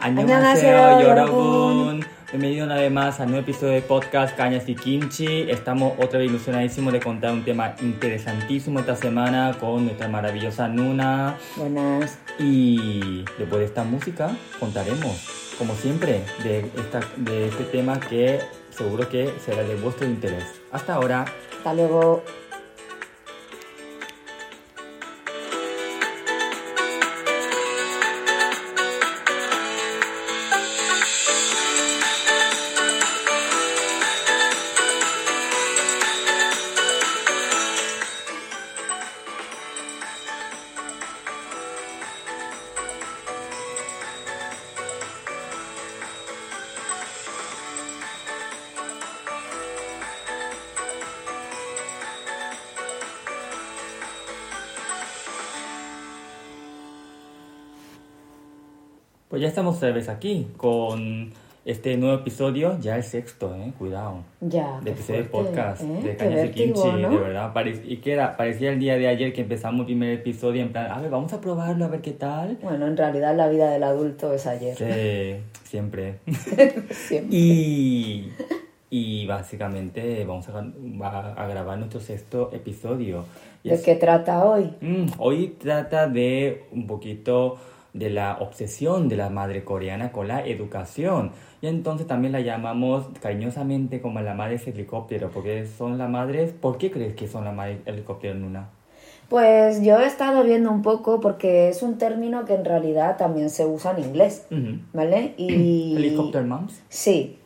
Annyeonghaseyo, Yorobun. Bienvenido una vez más al nuevo episodio de podcast Cañas y Kimchi. Estamos otra vez ilusionadísimos de contar un tema interesantísimo esta semana con nuestra maravillosa Nuna. Buenas. Y después de esta música contaremos, como siempre, de, esta, de este tema que seguro que será de vuestro interés. Hasta ahora. Hasta luego. Estamos otra vez aquí con este nuevo episodio, ya el sexto, eh, cuidado. Ya. de episodio de podcast ¿eh? de Cañas y Kimchi, ¿no? de verdad. Y que era, parecía el día de ayer que empezamos el primer episodio en plan, a ver, vamos a probarlo, a ver qué tal. Bueno, en realidad la vida del adulto es ayer. Sí, siempre. Siempre. y, y básicamente vamos a, va a grabar nuestro sexto episodio. ¿De qué trata hoy? Mm, hoy trata de un poquito de la obsesión de la madre coreana con la educación. Y entonces también la llamamos cariñosamente como la madre helicóptero, porque son las madres... ¿Por qué crees que son la madre helicóptero, Nuna? Pues yo he estado viendo un poco porque es un término que en realidad también se usa en inglés, Ujú. ¿vale? Y... Helicopter moms. Sí.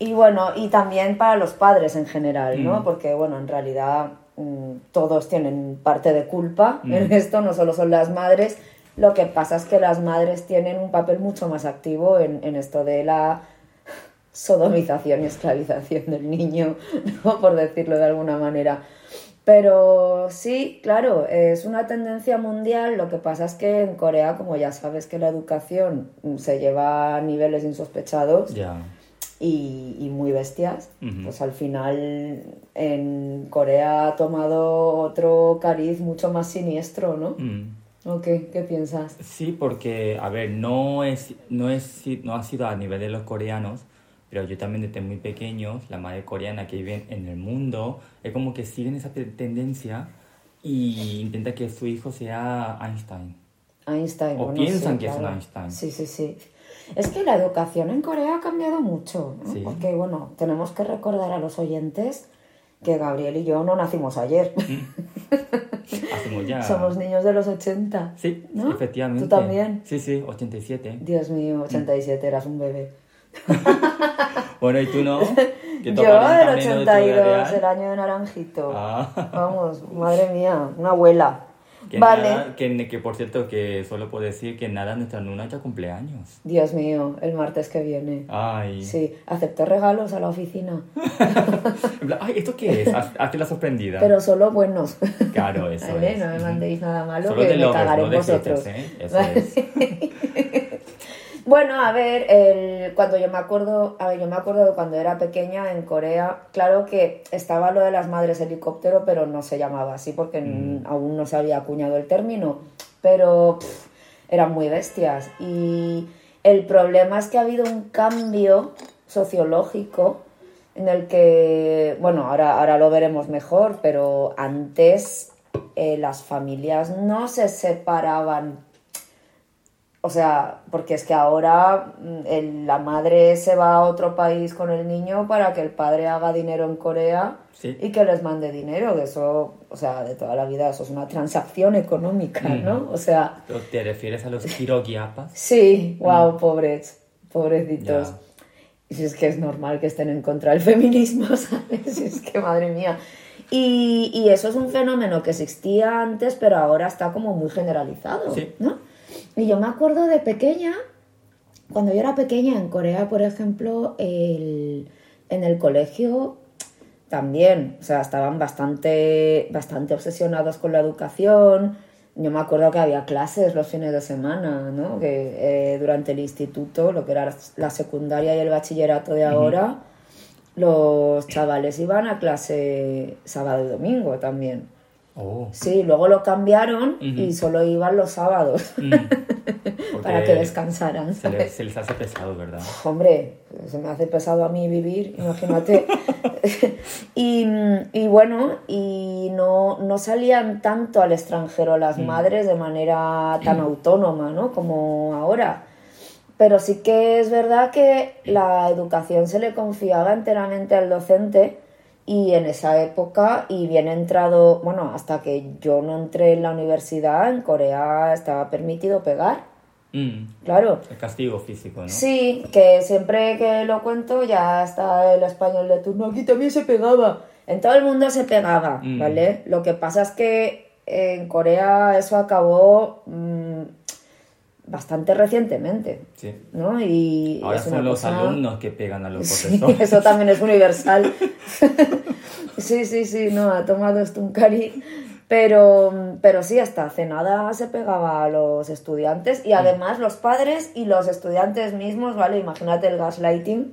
Y bueno, y también para los padres en general, ¿no? Mm. Porque bueno, en realidad mm, todos tienen parte de culpa en esto, no solo son las madres. Lo que pasa es que las madres tienen un papel mucho más activo en, en esto de la sodomización y esclavización del niño, ¿no? Por decirlo de alguna manera. Pero sí, claro, es una tendencia mundial. Lo que pasa es que en Corea, como ya sabes que la educación se lleva a niveles insospechados, y, y muy bestias, pues al final en Corea ha tomado otro cariz mucho más siniestro, ¿no? Mm. ¿O qué? ¿Qué piensas? Sí, porque, a ver, no, es, no, es, no ha sido a nivel de los coreanos, pero yo también desde muy pequeños, la madre coreana que viven en el mundo, es como que siguen esa te- tendencia y intenta que su hijo sea Einstein. Einstein. O bueno, piensan sí, que es un claro. Einstein. Sí, sí, sí. Es que la educación en Corea ha cambiado mucho, ¿no? Sí. Porque, bueno, tenemos que recordar a los oyentes que Gabriel y yo no nacimos ayer. Hacemos ya... Somos niños de los 80. Sí, ¿no? efectivamente. ¿Tú también? Sí, sí, 87. Dios mío, 87, eras un bebé. Bueno, ¿y tú no? Yo del menos de tu edad 82, real. el año de naranjito. Ah. Vamos, madre mía, una abuela. Que vale. nada- que, que por cierto, que solo puedo decir que nada, nuestra nuna ya cumpleaños. Dios mío, el martes que viene. Ay. Sí, acepté regalos a la oficina, Ay, ¿esto qué es? Haz- Hazte la sorprendida. pero solo buenos. Claro, eso ¿Vale? es. No me mandéis nada malo Solo que me lovers, cagaré no de vosotros. ¿eh? Eso Vale. es. Bueno, a ver, el, cuando yo me acuerdo, a ver, yo me acuerdo de cuando era pequeña en Corea, claro que estaba lo de las madres helicóptero, pero no se llamaba así porque Mm. aún no se había acuñado el término, pero pff, eran muy bestias. Y el problema es que ha habido un cambio sociológico en el que, bueno, ahora, ahora lo veremos mejor, pero antes eh, las familias no se separaban o sea, porque es que ahora mm, el- la madre se va a otro país con el niño para que el padre haga dinero en Corea Sí. y que les mande dinero. Que eso, o sea, de toda la vida, eso es una transacción económica, ¿no? O sea, ¿Pero ¿Te refieres a los kirogiapas? sí, wow, pobres, pobrecitos. Y si es que es normal que estén en contra del feminismo, ¿sabes? Si es que, madre mía. Y, y eso es un fenómeno que existía antes, pero ahora está como muy generalizado, Sí. ¿no? Y yo me acuerdo de pequeña, cuando yo era pequeña en Corea, por ejemplo, el- en el colegio también, o sea, estaban bastante, bastante obsesionados con la educación. Yo me acuerdo que había clases los fines de semana, ¿no? Que eh, durante el instituto, lo que era la secundaria y el bachillerato de ahora, los chavales iban a clase sábado y domingo también. Oh. Sí, luego lo cambiaron y solo iban los sábados. Mm. Para que descansaran. Se, les hace pesado, ¿verdad? Hombre, se me hace pesado a mí vivir, imagínate. y, y bueno, y no, no salían tanto al extranjero las madres de manera tan autónoma, ¿no? Como ahora. Pero sí que es verdad que la educación se le confiaba enteramente al docente y en esa época, y bien entrado, bueno, hasta que yo no entré en la universidad, en Corea estaba permitido pegar, Mm, claro. el castigo físico, ¿no? Sí, que siempre que lo cuento ya está el español de turno. Aquí también se pegaba. En todo el mundo se pegaba, Mm. ¿vale? Lo que pasa es que en Corea eso acabó mm, bastante recientemente, Sí. ¿no? Y Ahora es una son los cosa- alumnos que pegan a los Sí, profesores. eso también es universal. sí, sí, sí, no, ha tomado esto un cari. Pero, pero sí, hasta hace nada se pegaba a los estudiantes y además los padres y los estudiantes mismos, ¿vale? Imagínate el gaslighting,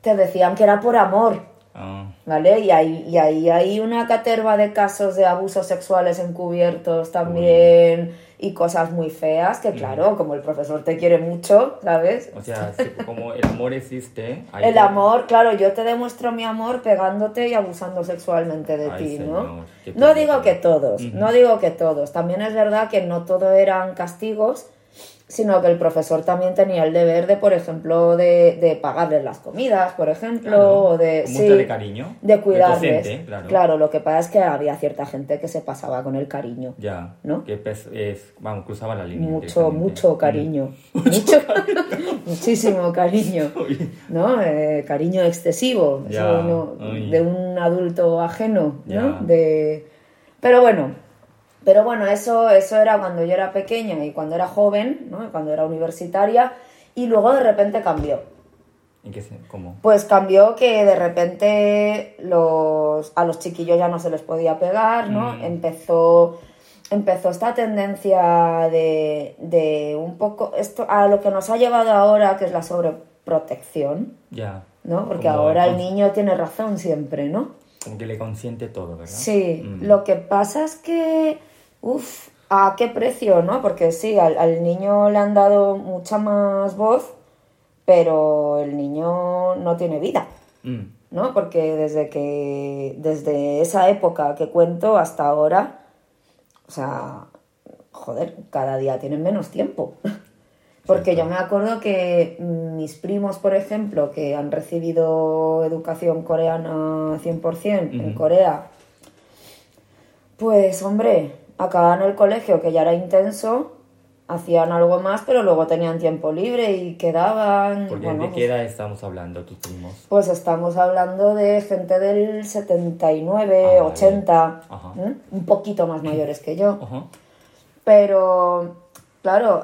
te decían que era por amor, Ah, ¿vale? Y ahí, y ahí hay una caterva de casos de abusos sexuales encubiertos también y cosas muy feas que, claro, como el profesor te quiere mucho, ¿sabes? o sea, como el amor existe. El amor, claro, yo te demuestro mi amor pegándote y abusando sexualmente de Ay, ti, señor, ¿no? No digo que todos, no digo que todos. También es verdad que no todo eran castigos, sino que el profesor también tenía el deber de, por ejemplo, de, de pagarles las comidas, por ejemplo, Claro, o de... sí, de cariño, De cuidarles. docente, claro. lo que pasa es que había cierta gente que se pasaba con el cariño. Ya, ¿No? que es, vamos, cruzaba la línea. Mucho, mucho cariño. Mucho, muchísimo cariño. ¿no? Eh, cariño excesivo, eso no- de un adulto ajeno, ¿no? De... Pero bueno, pero bueno, eso, eso era cuando yo era pequeña y cuando era joven, ¿no? Cuando era universitaria, y luego de repente cambió. ¿En qué se- ¿Cómo? Pues cambió que de repente los, a los chiquillos ya no se les podía pegar, ¿no? Mm. Empezó, empezó esta tendencia de, de un poco, esto a lo que nos ha llevado ahora, que es la sobreprotección, Ya. ¿no? Porque Como ahora el niño tiene razón siempre, ¿no? Como que le consiente todo, ¿verdad? Sí, Mm. lo que pasa es que, uff, ¿a qué precio, no? Porque sí, al, al niño le han dado mucha más voz, pero el niño no tiene vida, Mm, ¿no? Porque desde que, desde esa época que cuento hasta ahora, o sea, joder, cada día tienen menos tiempo. Porque yo me acuerdo que mis primos, por ejemplo, que han recibido educación coreana 100% en Ujú. Corea, pues hombre, acababan el colegio que ya era intenso, hacían algo más, pero luego tenían tiempo libre y quedaban... Porque bueno, ¿de pues- qué edad estamos hablando, tus primos? pues estamos hablando de gente del 79, Ah, vale. 80, Ajá. ¿m? un poquito más mayores que yo. Ajá. Pero, claro,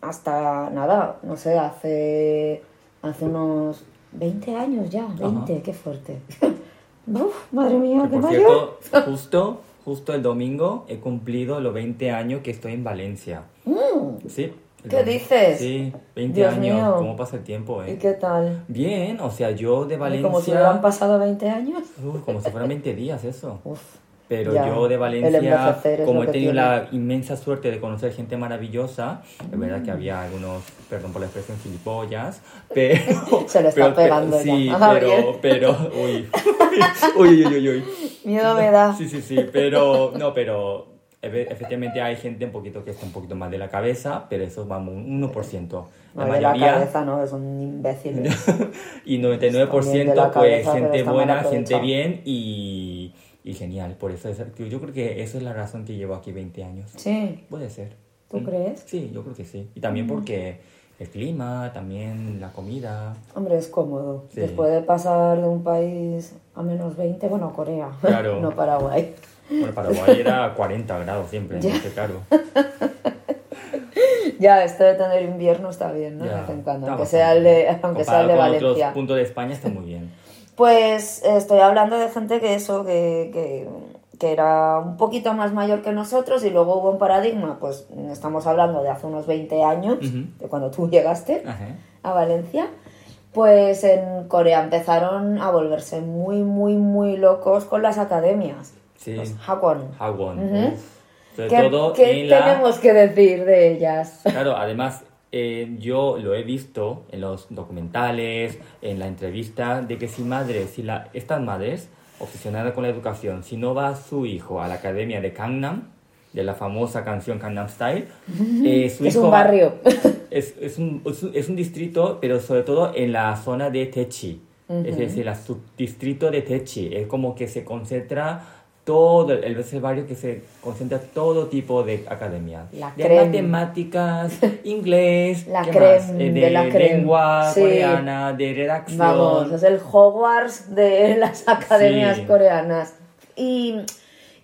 hasta nada, no sé, hace, hace unos 20 años ya, 20, qué fuerte. Uf, madre mía, Que qué por mayor. cierto, justo, justo el domingo he cumplido los 20 años que estoy en Valencia. Sí. Mm. ¿Qué domingo. dices? Sí, 20 Dios años. mío. ¿Cómo pasa el tiempo, ¿Y eh? qué tal? Bien, o sea, yo de ¿Y Valencia... como si hubieran pasado 20 años? Uy, como si fueran 20 días eso. Uf, Pero Ya, yo de Valencia, como lo he tenido tiene. la inmensa suerte de conocer gente maravillosa, es verdad que había algunos, perdón por la expresión, gilipollas, pero... Se le está pero- pegando pero- ya Sí, a pero, pero, uy, uy, uy, uy, uy. miedo me da. Sí, sí, sí, pero, no, pero efe- efectivamente hay gente un poquito que está un poquito más de la cabeza, pero eso vamos, un 1%. La No, de la mayoría, cabeza no, son imbéciles. y También de 99% la pues cabeza, pero gente buena, gente bien y, y genial. Por eso es, yo creo que eso es la razón que llevo aquí 20 años. Sí, Puede ser. ¿tú Mm. crees? Sí, yo creo que sí. Y también porque el clima, también la comida. Hombre, es cómodo. Sí. Después de pasar de un país a menos 20, bueno, Corea, Claro. no Paraguay. Bueno, Paraguay era 40 grados siempre, Ya. entonces claro. Ya, esto de tener invierno está bien, ¿no? De vez en cuando, aunque sea el de, aunque sea el de con otros Valencia. puntos de España está muy. Pues estoy hablando de gente que eso, que, que, que era un poquito más mayor que nosotros y luego hubo un paradigma, pues estamos hablando de hace unos 20 años, de cuando tú llegaste Ajá. a Valencia, pues en Corea empezaron a volverse muy, muy, muy locos con las academias. Sí. Los. Hagwon. Sobre ¿Qué, todo qué en la- tenemos que decir de ellas? Claro, además eh, yo lo he visto en los documentales, en la entrevista, de que si madres, si la, estas madres obsesionadas con la educación, si no va su hijo a la academia de Gangnam, de la famosa canción Gangnam Style, eh, su Es hijo un barrio. es, es, un, es un distrito, pero sobre todo en la zona de Techi. Es decir, el subdistrito de Techi. Es como que se concentra todo, el, es el barrio que se concentra todo tipo de academias. La de creme. matemáticas, inglés, La ¿qué creme más? Eh, de la creme. lengua Sí. coreana, de redacción. Vamos, es el Hogwarts de las academias Sí. coreanas. Y,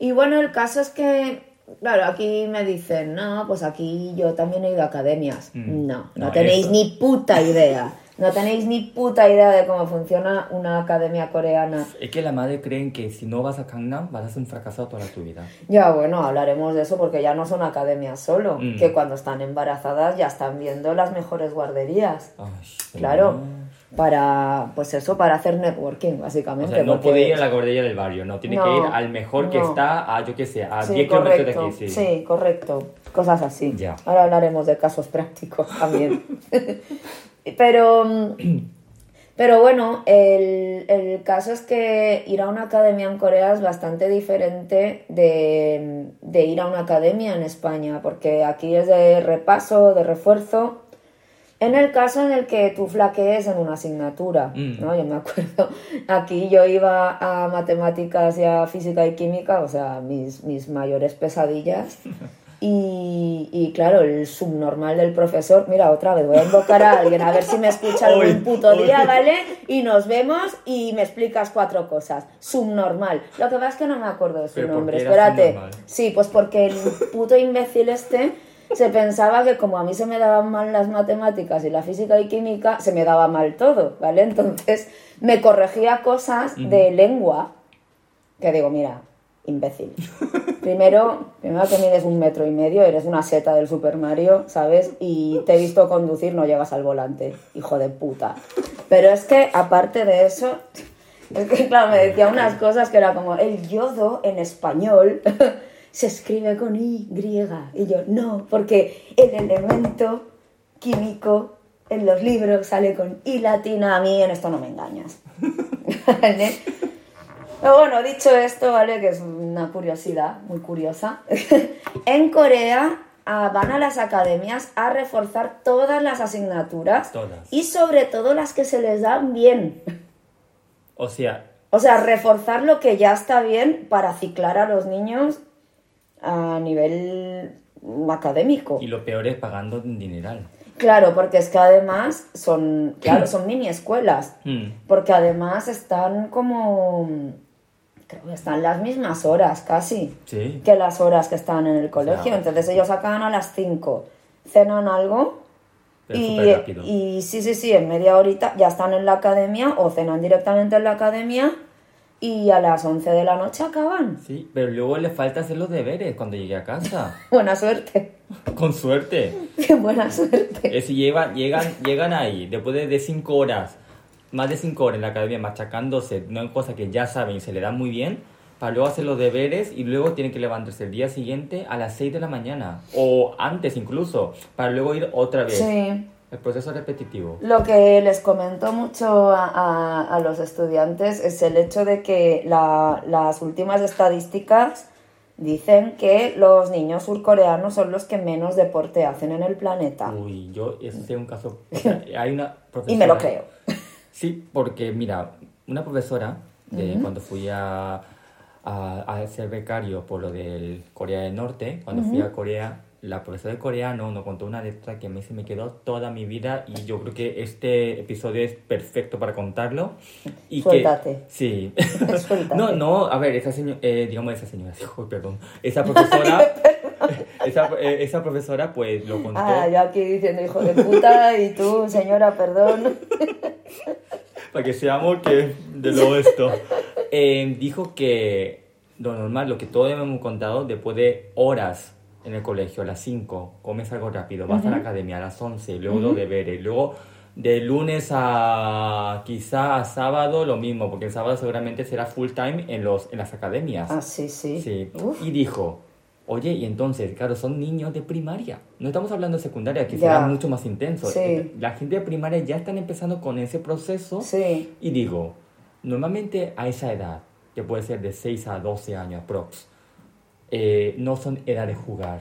y bueno, el caso es que, claro, aquí me dicen, no, pues aquí yo también he ido a academias. Mm. No, no, No, tenéis eso. ni puta idea. No tenéis ni puta idea de cómo funciona una academia coreana. Es que la madre creen que si no vas a Gangnam vas a ser un fracasado toda tu vida. Ya, bueno, hablaremos de eso porque ya no son academias solo, Mm. que cuando están embarazadas ya están viendo las mejores guarderías. Ay, Claro, para, pues eso, para hacer networking, O básicamente. sea, no porque- puede ir a la guardería del barrio, no. Tiene No, que ir al mejor que no. está a, yo qué sé, a Sí, 10 kilómetros de aquí. Sí. correcto. Cosas así. Ya. Ahora hablaremos de casos prácticos también. pero, pero bueno, el, el caso es que ir a una academia en Corea es bastante diferente de, de ir a una academia en España, porque aquí es de repaso, de refuerzo. En el caso en el que tú flaquees en una asignatura, Mm. ¿no? Yo me acuerdo, aquí yo iba a matemáticas y a física y química, o sea, mis, mis mayores pesadillas. Y, y claro, el subnormal del profesor, mira, otra vez voy a invocar a alguien, a ver si me escucha algún puto día, ¿vale? Y nos vemos y me explicas cuatro cosas. Subnormal. Lo que pasa es que no me acuerdo de su ¿Pero por nombre, espérate. subnormal? Sí, pues porque el puto imbécil este se pensaba que como a mí se me daban mal las matemáticas y la física y química, se me daba mal todo, ¿vale? Entonces me corregía cosas de lengua que digo, mira, imbécil. Primero, primero que mides un metro y medio, eres una seta del Super Mario, ¿sabes? Y te he visto conducir, no llegas al volante, hijo de puta. Pero es que, aparte de eso, es que, claro, me decía unas cosas que era como, el yodo en español se escribe con Y. Y yo, no, porque el elemento químico en los libros sale con I latina. A mí en esto no me engañas. Pero bueno, dicho esto, ¿vale? Que es una curiosidad, muy curiosa. en Corea ah, van a las academias a reforzar todas las asignaturas. Todas. Y sobre todo las que se les dan bien. O sea, O sea, reforzar lo que ya está bien para ciclar a los niños a nivel académico. y lo peor es pagando un dineral. Claro, porque es que además son, claro, son mini escuelas. Hmm. Porque además están como, creo que están las mismas horas casi Sí. que las horas que están en el colegio. Claro. Entonces ellos acaban a las 5, cenan algo y, y sí, sí, sí, en media horita ya están en la academia o cenan directamente en la academia y a las 11 de la noche acaban. Sí, pero luego le falta hacer los deberes cuando llegue a casa. Buena suerte. Con suerte. Qué buena suerte. Es si llevan, llegan, llegan ahí, después de, de cinco horas, más de cinco horas en la academia machacándose una cosa que ya saben y se le da muy bien, para luego hacer los deberes y luego tienen que levantarse el día siguiente a las 6 de la mañana, o antes incluso, para luego ir otra vez. Sí. El proceso repetitivo. Lo que les comento mucho a, a- a los estudiantes es el hecho de que la- las últimas estadísticas dicen que los niños surcoreanos son los que menos deporte hacen en el planeta. Uy, yo, ese es un caso... o sea, hay una. Y me lo creo. Sí, porque mira, una profesora, de cuando fui a, a, a ser becario por lo del Corea del Norte, cuando fui a Corea, la profesora de coreano nos contó una letra que a mí se me quedó toda mi vida y yo creo que este episodio es perfecto para contarlo. Y Suéltate. Que, sí. Suéltate. no, no, a ver, esa señora, digamos esa señora, perdón, esa profesora, esa, eh, esa profesora pues lo contó. Ah, yo aquí diciendo hijo de puta y tú, señora, perdón. para que seamos que de lo esto. Eh, dijo que lo normal, lo que todos hemos contado, después de horas en el colegio, a las 5, comes algo rápido, vas a la academia a las 11, luego los deberes, luego de lunes a quizá a sábado lo mismo, porque el sábado seguramente será full time en, los, en las academias. Ah, sí, sí. Sí. Y dijo Oye, y entonces, claro, son niños de primaria. No estamos hablando de secundaria, que Ya. será mucho más intenso. Sí. La gente de primaria ya están empezando con ese proceso. Sí. Y digo, normalmente a esa edad, que puede ser de 6 a 12 años, prox, eh, no son edad de jugar,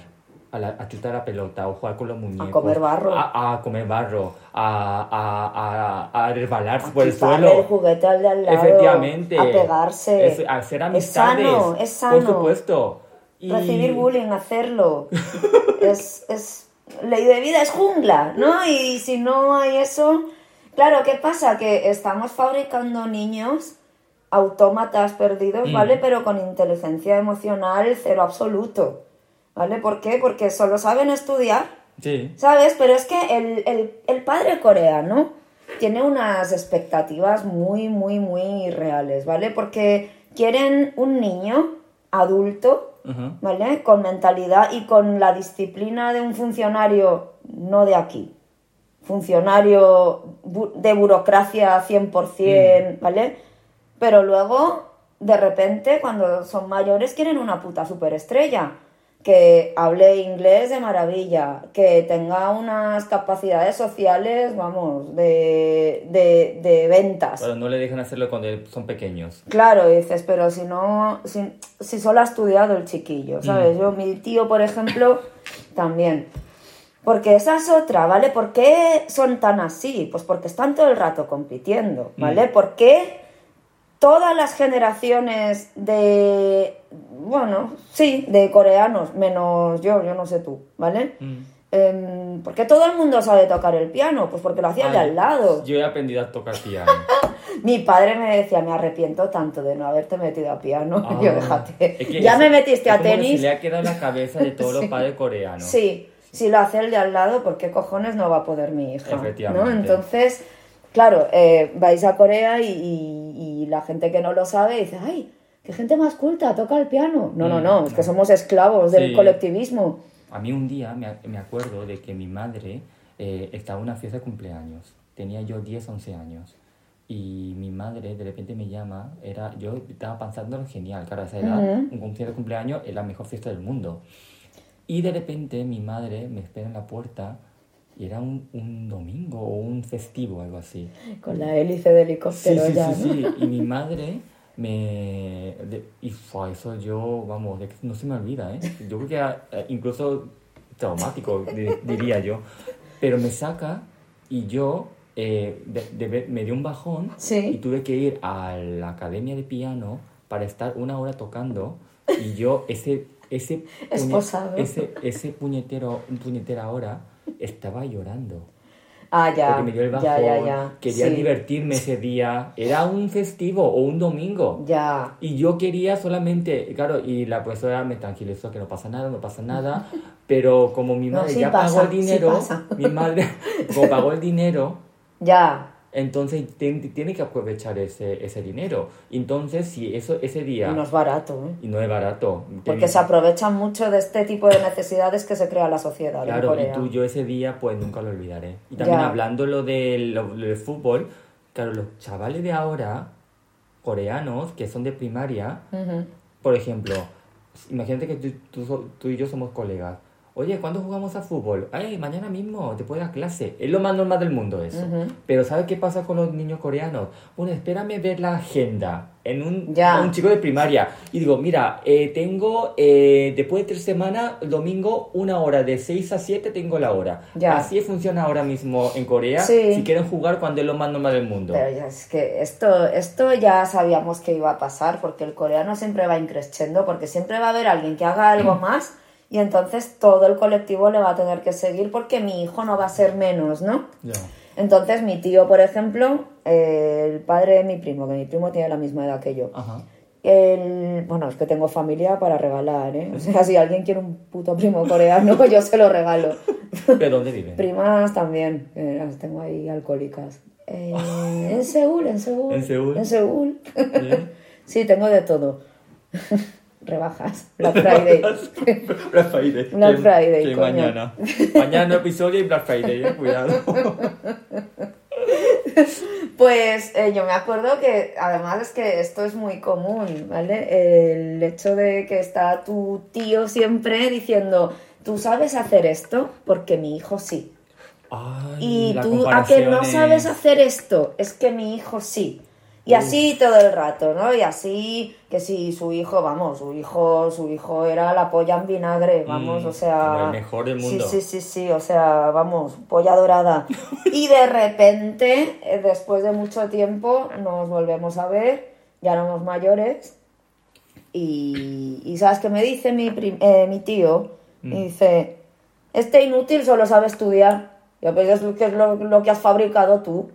a, la- a chutar la pelota o jugar con los muñecos. comer barro. A, a comer barro, a, a, a, a resbalarse A por el suelo. el juguete al lado, Efectivamente. A pegarse. Es- a hacer Es amistades. sano, es sano. Por supuesto. Y- Recibir bullying, hacerlo. es, es ley de vida, es jungla, ¿no? Y si no hay eso... Claro, ¿qué pasa? Que estamos fabricando niños autómatas perdidos, Mm. ¿vale? Pero con inteligencia emocional cero absoluto, ¿vale? ¿Por qué? Porque solo saben estudiar, Sí. ¿sabes? Pero es que el, el- el padre coreano tiene unas expectativas muy, muy, muy reales, ¿vale? Porque quieren un niño adulto, ¿vale? Con mentalidad y con la disciplina de un funcionario no de aquí. Funcionario bu- de burocracia 100%, ¿vale? Pero luego, de repente, cuando son mayores, quieren una puta superestrella. Que hable inglés de maravilla, que tenga unas capacidades sociales, vamos, de, de, de ventas. Pero no le dejan hacerlo cuando son pequeños. Claro, dices, pero si no, si, si solo ha estudiado el chiquillo, ¿sabes? Yo, mi tío, por ejemplo, también. Porque esa es otra, ¿vale? ¿Por qué son tan así? Pues porque están todo el rato compitiendo, ¿vale? ¿Por qué todas las generaciones de, bueno, sí, de coreanos, menos yo, yo no sé tú, ¿vale? Mm. Em, ¿Por qué todo el mundo sabe tocar el piano? Pues porque lo hacía el de al lado. Yo he aprendido a tocar piano. Mi padre me decía, me arrepiento tanto de no haberte metido a piano. Ah, Yo, déjate. es que ya eso- me metiste es a tenis. Se le ha quedado la cabeza de todos los padres coreanos. Sí, si lo hace el de al lado, ¿por qué cojones no va a poder mi hija? Efectivamente. ¿no? Entonces, claro, eh, vais a Corea y, y- y la gente que no lo sabe dice, ¡ay! ¡Qué gente más culta! Toca el piano. No, no, Mm, no, es que somos esclavos del Sí. colectivismo. A mí un día me, me acuerdo de que mi madre eh, estaba en una fiesta de cumpleaños. Tenía yo 10, 11 años. Y mi madre de repente me llama. Era, yo estaba pensando genial, claro, esa edad, Ujú. un concierto de cumpleaños es la mejor fiesta del mundo. Y de repente mi madre me espera en la puerta y era un, un domingo o un festivo, algo así. Con la hélice de Sí, helicóptero sí, ya, sí, ¿no? sí. Y mi madre me... de- y fue eso yo, vamos, de no se me olvida, ¿eh? Yo creo que era, eh, incluso traumático, di- diría yo. Pero me saca y yo eh, de- de me dio un bajón Sí. y tuve que ir a la academia de piano para estar una hora tocando y yo ese... Ese, puñe- Esposado. ese, ese puñetero, puñetera hora estaba llorando Ah, ya. porque me dio el bajón, ya, ya, ya. quería Sí. divertirme ese día, era un festivo o un domingo. Ya. Y yo quería solamente, claro, y la profesora me tranquilizó que no pasa nada, no pasa nada, pero como mi No, madre sí ya pasa, pagó el sí dinero, pasa. mi madre, como pagó el dinero, Ya. Entonces tiene que aprovechar ese, ese dinero. Entonces, si eso ese día, Y no es barato, ¿eh? y no es barato, Porque se aprovechan mucho de este tipo de necesidades que se crea la sociedad en Claro, Corea. y tú, yo ese día, pues nunca lo olvidaré. Y también Ya. hablando lo del, lo- lo del fútbol, claro, los chavales de ahora, coreanos, que son de primaria, por ejemplo, imagínate que tú, tú tú y yo somos colegas. Oye, ¿cuándo jugamos a fútbol? Ay, mañana mismo, después de la clase. Es lo más normal del mundo eso. Ujú. Pero ¿sabes qué pasa con los niños coreanos? Bueno, espérame ver la agenda en un, Ya. un chico de primaria. Y digo, mira, eh, tengo, eh, después de tres semanas, domingo, una hora, de 6 a 7 tengo la hora. Ya. Así funciona ahora mismo en Corea. Sí. Si quieren jugar cuando es lo más normal del mundo. Pero ya es que esto, esto ya sabíamos que iba a pasar, porque el coreano siempre va increciendo, porque siempre va a haber alguien que haga algo más y entonces todo el colectivo le va a tener que seguir porque mi hijo no va a ser menos, ¿no? Ya. Entonces mi tío, por ejemplo, eh, el padre de mi primo, que mi primo tiene la misma edad que yo, Ajá. el, bueno, es que tengo familia para regalar, ¿eh? O sea, si alguien quiere un puto primo coreano, yo se lo regalo. ¿De dónde viven? Primas también, las tengo ahí alcohólicas. Eh, en Seúl, en Seúl. ¿En Seúl? En Seúl. ¿Sí? Sí, tengo de todo. Rebajas, Black Friday. Black Friday. Black Friday, que coño. mañana. Mañana episodio y Black Friday, eh, cuidado. Pues eh, yo me acuerdo que además es que esto es muy común, ¿vale? El hecho de que está tu tío siempre diciendo, tú sabes hacer esto porque mi hijo sí. Ay, Y tú a que no sabes es- hacer esto, es que mi hijo sí. Y así todo el rato, ¿no? Y así que si su hijo, vamos, su hijo, su hijo era la polla en vinagre, vamos, Mm, o sea, el mejor del mundo. Sí, sí, sí, sí, o sea, vamos, polla dorada. y de repente, eh, después de mucho tiempo, nos volvemos a ver, ya éramos mayores. Y, y ¿sabes qué me dice mi, eh, mi tío? Mm. Me dice, este inútil solo sabe estudiar. Yo, lo que es lo, lo que has fabricado tú.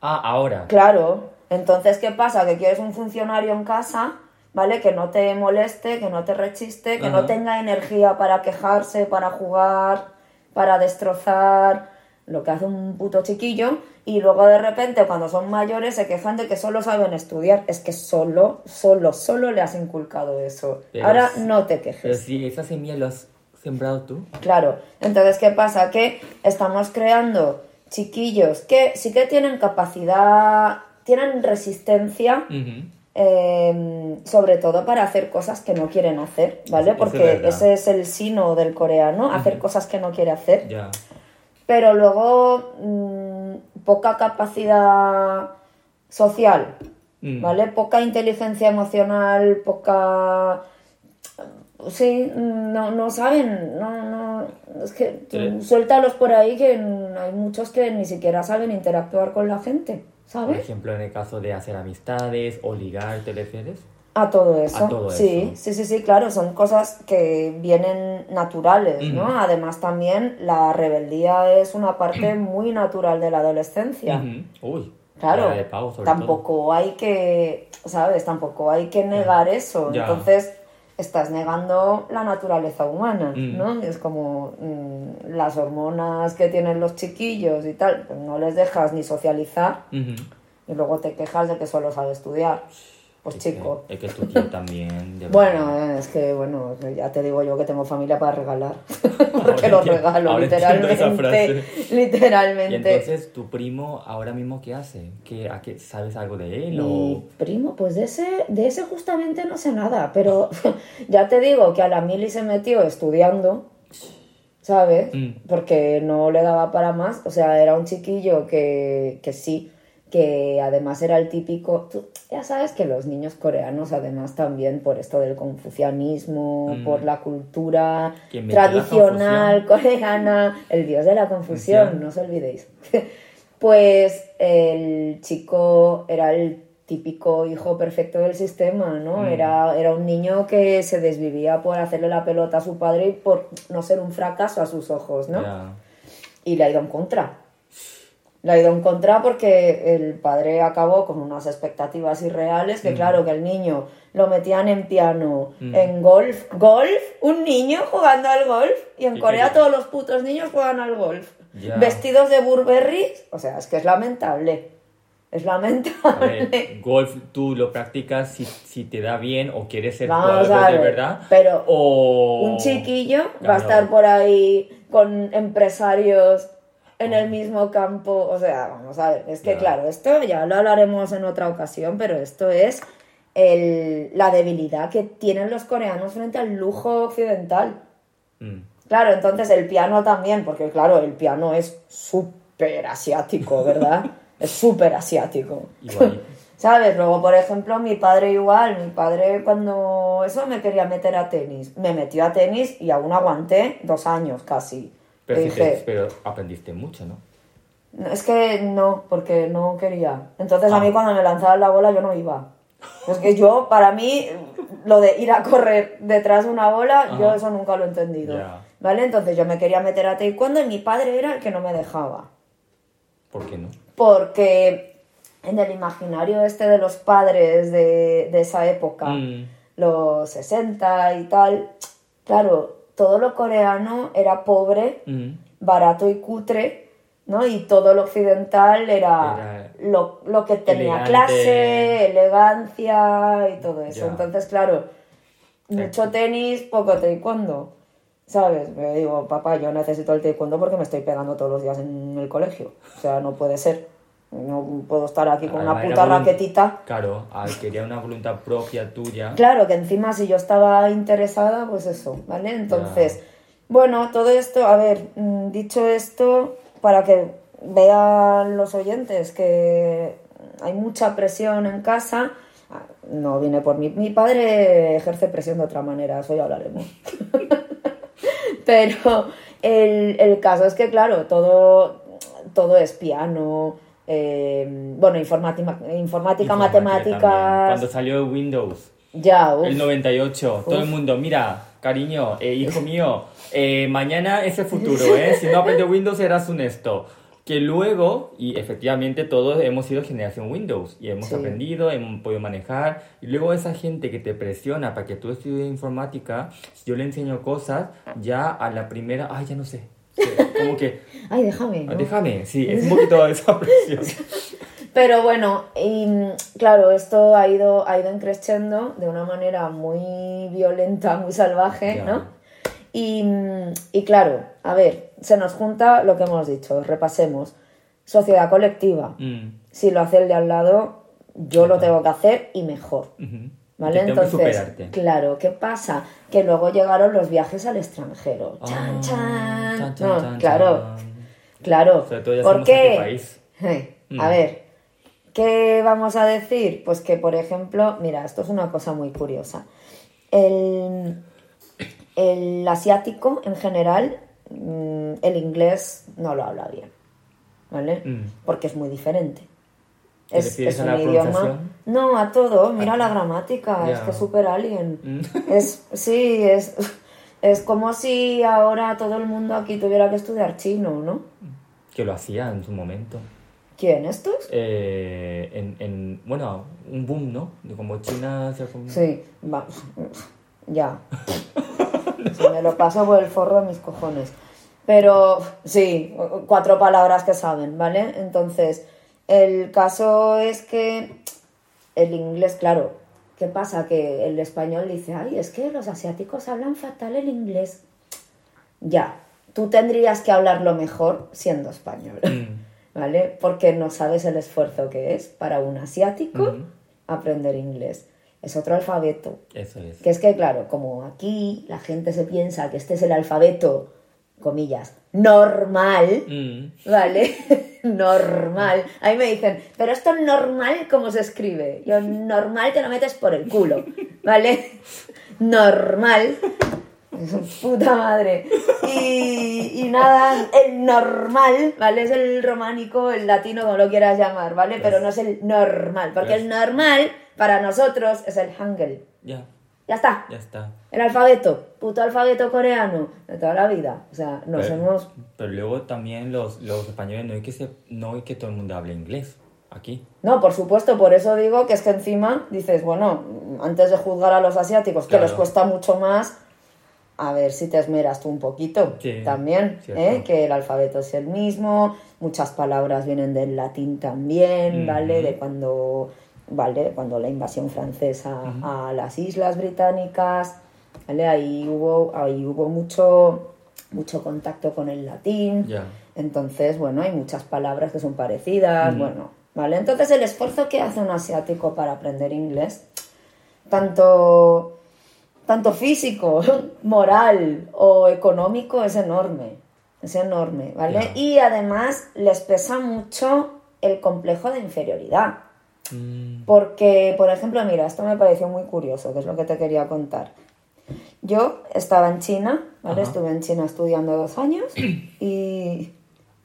Ah, ahora. Claro. Entonces, ¿qué pasa? Que quieres un funcionario en casa, ¿vale? Que no te moleste, que no te rechiste, que no tenga energía para quejarse, para jugar, para destrozar, lo que hace un puto chiquillo. Y luego de repente, cuando son mayores, se quejan de que solo saben estudiar. Es que solo, solo, solo le has inculcado eso. Pero Ahora es- no te Pero quejes. si esa semilla lo has sembrado tú. Claro, entonces, ¿qué pasa? Que estamos creando chiquillos que sí que tienen capacidad, tienen resistencia, eh, sobre todo para hacer cosas que no quieren hacer, ¿vale? Es Porque ese es el sino del coreano, hacer cosas que no quiere hacer. Pero luego, mm, poca capacidad social, Mm. ¿vale? Poca inteligencia emocional, poca... Sí, no, no saben, no, no, es que Sí. suéltalos por ahí que hay muchos que ni siquiera saben interactuar con la gente, Por ejemplo, en el caso de hacer amistades o ligar, ¿te refieres? A todo eso. A todo sí, eso. sí, sí, sí, claro, son cosas que vienen naturales, ¿no? Además también la rebeldía es una parte muy natural de la adolescencia. Uy. Claro, de sobre tampoco hay que, ¿sabes? Tampoco hay que negar eso. Ya. Entonces, estás negando la naturaleza humana, Mm. ¿no? Es como mm, las hormonas que tienen los chiquillos y tal, pues no les dejas ni socializar y luego te quejas de que solo sabe estudiar. Pues Es que- chico. Es que tu tío también. de Bueno, es que bueno, ya te digo yo que tengo familia para regalar. Porque lo regalo, literalmente. Literalmente. Y entonces, ¿tu primo ahora mismo qué hace? ¿Qué, a qué, ¿Sabes algo de él? Mi O... primo, pues de ese, de ese justamente no sé nada, pero ya te digo que a la mili se metió estudiando, ¿sabes? Mm. Porque no le daba para más, o sea, era un chiquillo que, que sí, que además era el típico, tú ya sabes que los niños coreanos además también por esto del confucianismo, Mm. por la cultura ¿Quién metió la tradicional coreana, el dios de la confusión, no os olvidéis. Pues el chico era el típico hijo perfecto del sistema, ¿no? Mm. Era, era un niño que se desvivía por hacerle la pelota a su padre y por no ser un fracaso a sus ojos, ¿no? Y le ha ido en contra. Le ha ido en contra porque el padre acabó con unas expectativas irreales, que Mm. claro, que el niño lo metían en piano, Mm. en golf. ¿Golf? ¿Un niño jugando al golf? Y en ¿Y Corea qué? todos los putos niños juegan al golf. Ya. Vestidos de Burberry. O sea, es que es lamentable. Es lamentable. ver, golf tú lo practicas si, si te da bien o quieres ser Vamos jugador a de ver, verdad. pero o... Un chiquillo va a estar por ahí con empresarios en el mismo campo. O sea, vamos a ver, es que claro, esto ya lo hablaremos en otra ocasión, pero esto es el- la debilidad que tienen los coreanos frente al lujo occidental. Mm. Claro, entonces el piano también, porque claro, el piano es súper asiático, ¿verdad? es súper asiático. ¿Sabes? Luego, por ejemplo, mi padre igual, mi padre cuando eso me quería meter a tenis, me metió a tenis y aún aguanté dos años casi. Pero, te- aprendiste mucho, ¿no? "No, es que no, porque no quería. Entonces a mí Ah. cuando me lanzaban la bola yo no iba. Es que yo, para mí, lo de ir a correr detrás de una bola, yo eso nunca lo he entendido. ¿Vale? Entonces yo me quería meter a taekwondo y mi padre era el que no me dejaba. ¿Por qué no? Porque en el imaginario este de los padres de, de esa época, Mm. los 60 y tal, claro, todo lo coreano era pobre, Mm. barato y cutre, ¿no? Y todo lo occidental era, Era lo, lo que tenía elegante. clase, elegancia y todo eso. Entonces, claro, mucho tenis, poco taekwondo. ¿Sabes? Me digo, papá, yo necesito el taekwondo porque me estoy pegando todos los días en el colegio. O sea, no puede ser. No puedo estar aquí con una puta raquetita. Claro, quería una voluntad propia tuya. Claro, que encima si yo estaba interesada, pues eso, ¿vale? Entonces, bueno, todo esto, a ver, mm, dicho esto, para que vean los oyentes que hay mucha presión en casa, ah, no viene por mí, mi padre ejerce presión de otra manera, eso ya hablaremos. Pero el, el caso es que, claro, todo, todo es piano, eh, bueno, informática, informática, Informática matemáticas, también. Cuando salió Windows, ya, uf. el 98, todo el mundo, mira, cariño, eh, hijo mío, eh, mañana es el futuro, ¿eh? Si no aprendes Windows serás un esto. Que luego, y efectivamente todos hemos sido generación Windows y hemos Sí. aprendido, hemos podido manejar. Y luego esa gente que te presiona para que tú estudies informática, si yo le enseño cosas, ya a la primera, ay, ya no sé. Como que, Ay, déjame. ¿no? déjame, sí, es un poquito esa presión. Pero bueno, y claro, esto ha ido, ha ido creciendo de una manera muy violenta, muy salvaje. ¿no? Y, y claro, a ver, se nos junta lo que hemos dicho, repasemos. Sociedad colectiva. Mm, Si lo hace el de al lado, yo lo tengo que hacer y mejor. ¿Vale? Te tengo que Entonces, superarte. claro, ¿qué pasa? Que luego llegaron los viajes al extranjero. Chan, Ah, chan. chan, chan, No, chan, claro, chan. claro. Sobre todo ya ¿Por qué? antipaís. Eh, Mm. A ver, ¿qué vamos a decir? Pues que, por ejemplo, mira, esto es una cosa muy curiosa. El, el asiático, en general, mm, el inglés no lo habla bien, ¿vale? Mm. Porque es muy diferente. ¿Te Es, es un idioma. No, a todo. Mira la gramática. Es que es súper alien. Mm. Es, sí, es, es como si ahora todo el mundo aquí tuviera que estudiar chino, ¿no? Que lo hacía en su momento. ¿Quién? ¿Estos? Eh, en, en, bueno, un boom, ¿no? De como China se ha com- Sí, va. Ya. Se me lo paso por el forro de mis cojones. Pero sí, cuatro palabras que saben, ¿vale? Entonces, el caso es que el inglés, claro, ¿qué pasa? Que el español dice, ay, es que los asiáticos hablan fatal el inglés. Ya, tú tendrías que hablarlo mejor siendo español, Mm. ¿vale? Porque no sabes el esfuerzo que es para un asiático aprender inglés. Es otro alfabeto. Eso es. Que es que, claro, como aquí la gente se piensa que este es el alfabeto, comillas, normal, Mm. ¿vale? normal. Ahí me dicen, pero esto es normal, ¿cómo se escribe? Yo, normal te lo metes por el culo, ¿vale? normal. Puta madre. Y, y nada, el normal, ¿vale? Es el románico, el latino, como lo quieras llamar, ¿vale? Pero no es el normal, porque el normal para nosotros es el hangul. Ya, Ya está. ya está. El alfabeto, puto alfabeto coreano de toda la vida. O sea, nos pero, hemos... pero luego también los, los españoles no hay que se, no hay que todo el mundo hable inglés aquí. No, por supuesto, por eso digo que es que encima dices, bueno, antes de juzgar a los asiáticos, que Claro. les cuesta mucho más, a ver si te esmeras tú un poquito Sí, también. ¿eh? que el alfabeto es el mismo, muchas palabras vienen del latín también, ¿vale? Ujú. De cuando, ¿vale? Cuando la invasión francesa a las islas británicas, ¿vale? Ahí hubo, ahí hubo mucho, mucho contacto con el latín. Entonces, bueno, hay muchas palabras que son parecidas, bueno, ¿vale? Entonces el esfuerzo que hace un asiático para aprender inglés, tanto, tanto físico, moral o económico, es enorme, es enorme, ¿vale? Y además les pesa mucho el complejo de inferioridad. Mm. Porque, por ejemplo, mira, esto me pareció muy curioso, que es lo que te quería contar. Yo estaba en China, ¿vale? Ajá. Estuve en China estudiando dos años y,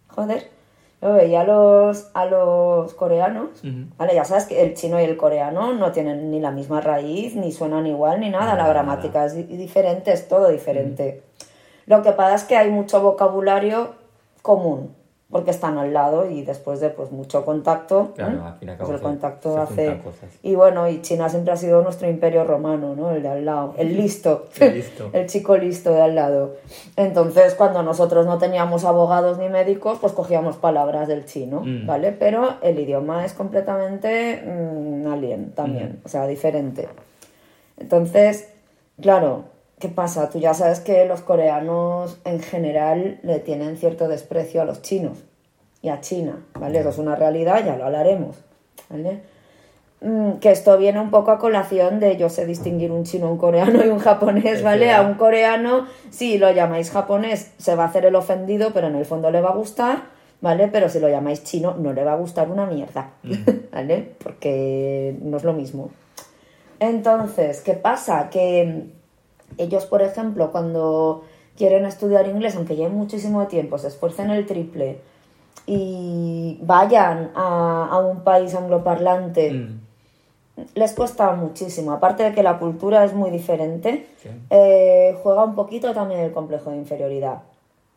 joder, yo veía a los, a los coreanos. ¿vale? Ya sabes que el chino y el coreano no tienen ni la misma raíz, ni suenan igual, ni nada. La gramática es di- diferente, es todo diferente. Lo que pasa es que hay mucho vocabulario común, porque están al lado y después de pues mucho contacto, Claro, ¿eh? al fin pues el contacto se hace... cosas. Y bueno, y China siempre ha sido nuestro imperio romano, ¿no? El de al lado, el listo, El listo. el chico listo de al lado. Entonces, cuando nosotros no teníamos abogados ni médicos, pues cogíamos palabras del chino, Mm. ¿vale? Pero el idioma es completamente mm, alien también, o sea, diferente. Entonces, claro, ¿qué pasa? Tú ya sabes que los coreanos en general le tienen cierto desprecio a los chinos. y a China, ¿vale? Eso es una realidad, ya lo hablaremos, ¿vale? Mm, que esto viene un poco a colación de yo sé distinguir un chino, un coreano y un japonés, ¿vale? A un coreano, si lo llamáis japonés, se va a hacer el ofendido, pero en el fondo le va a gustar, ¿vale? Pero si lo llamáis chino, no le va a gustar una mierda, ¿vale? Porque no es lo mismo. Entonces, ¿qué pasa? Que ellos, por ejemplo, cuando quieren estudiar inglés, aunque lleven muchísimo tiempo, se esfuercen el triple y vayan a, a un país angloparlante, Mm. les cuesta muchísimo. Aparte de que la cultura es muy diferente, Sí. eh, juega un poquito también el complejo de inferioridad.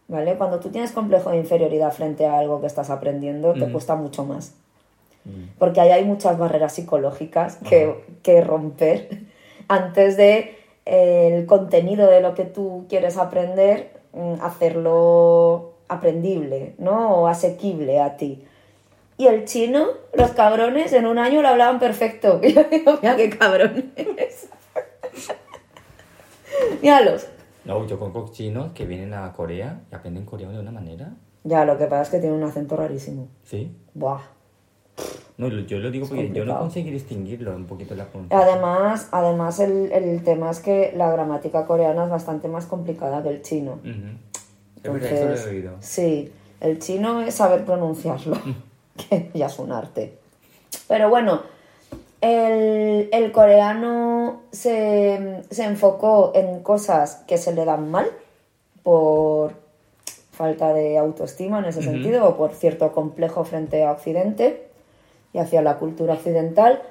¿Vale? Cuando tú tienes complejo de inferioridad frente a algo que estás aprendiendo, te Mm. cuesta mucho más. Mm. Porque ahí hay muchas barreras psicológicas que, que romper antes de el contenido de lo que tú quieres aprender, mm, hacerlo aprendible, ¿no? O asequible a ti. Y el chino, los cabrones, en un año lo hablaban perfecto. Y yo digo, mira qué cabrones. Míralos. No, yo conozco chinos que vienen a Corea y aprenden coreano de una manera. Ya, lo que pasa es que tiene un acento rarísimo. Sí. Buah. No, yo lo digo porque yo no conseguí distinguirlo un poquito la pronunciación. Además, además el, el tema es que la gramática coreana es bastante más complicada que el chino. Ujú. Es verdad, eso lo he oído. sí, el chino es saber pronunciarlo, que ya es un arte. Pero bueno, el, el coreano se, se enfocó en cosas que se le dan mal por falta de autoestima en ese sentido o por cierto complejo frente a Occidente y hacia la cultura occidental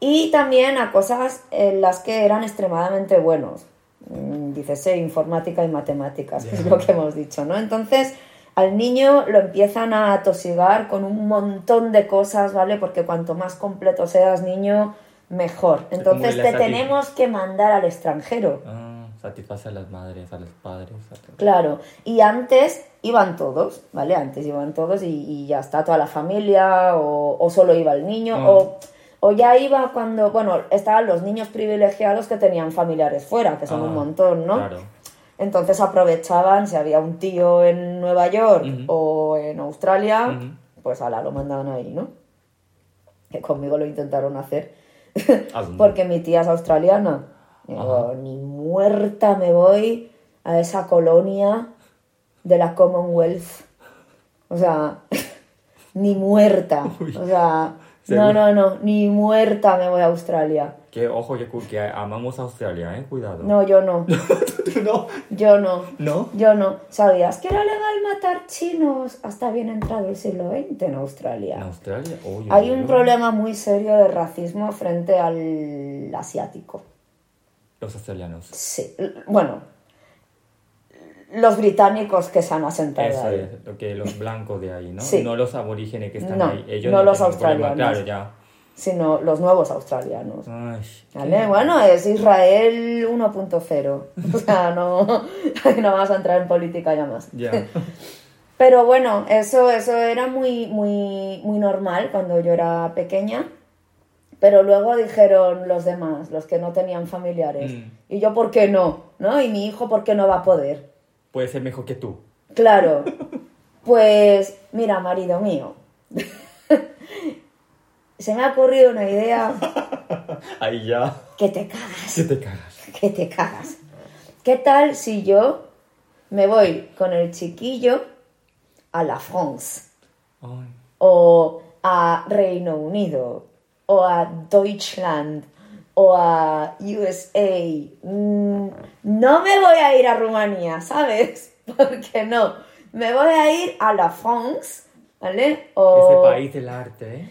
y también a cosas en las que eran extremadamente buenos. Mm, Dícese informática y matemáticas, que es lo que hemos dicho, ¿no? Entonces, al niño lo empiezan a atosigar con un montón de cosas, ¿vale? Porque cuanto más completo seas, niño, mejor. Entonces te tenemos que mandar al extranjero. Ah, satisface a las madres, a los padres, a. Claro, y antes iban todos, ¿vale? Antes iban todos y, y ya está toda la familia, o, o solo iba el niño, Ah. o, o ya iba cuando, bueno, estaban los niños privilegiados que tenían familiares fuera, que son Ah, un montón, ¿no? Claro. Entonces aprovechaban, si había un tío en Nueva York Ujú. o en Australia, Ujú. pues ala, lo mandaban ahí, ¿no? Que conmigo lo intentaron hacer, porque mi tía es australiana. Digo, ni muerta me voy a esa colonia de la Commonwealth. O sea, ni muerta. O sea, no, Seguro. no, no, ni muerta me voy a Australia. Que ojo, que, que amamos a Australia, eh, cuidado. No, yo no, no. yo no. ¿No? Yo no. ¿Sabías que era legal matar chinos hasta bien entrado el siglo XX en Australia? En Australia, oye. Hay un problema muy serio de racismo frente al asiático. Los australianos. Sí. Bueno, los británicos que se han asentado Eso ahí. es, lo que los blancos de ahí, ¿no? Sí. No los aborígenes que están No, ahí. Ellos no los problema, australianos. Claro, Sino los nuevos australianos. ya. Ay, ¿Vale? Bueno, es Israel 1.0. O sea, no, no vamos a entrar en política ya más. ya. Pero bueno, eso, eso era muy, muy, muy normal cuando yo era pequeña. Pero luego dijeron los demás, los que no tenían familiares. Mm. Y yo, ¿por qué no? ¿No? Y mi hijo, ¿por qué no va a poder? Puede ser mejor que tú. Claro. Pues, mira, marido mío. Se me ha ocurrido una idea Ahí ya. que te cagas. Que te cagas. que te cagas. ¿Qué tal si yo me voy con el chiquillo a la France? Ay. o a Reino Unido, o a Deutschland, o a USA. Mm, no me voy a ir a Rumanía, ¿sabes? Porque no. Me voy a ir a la France, ¿vale? O Ese país del arte, ¿eh?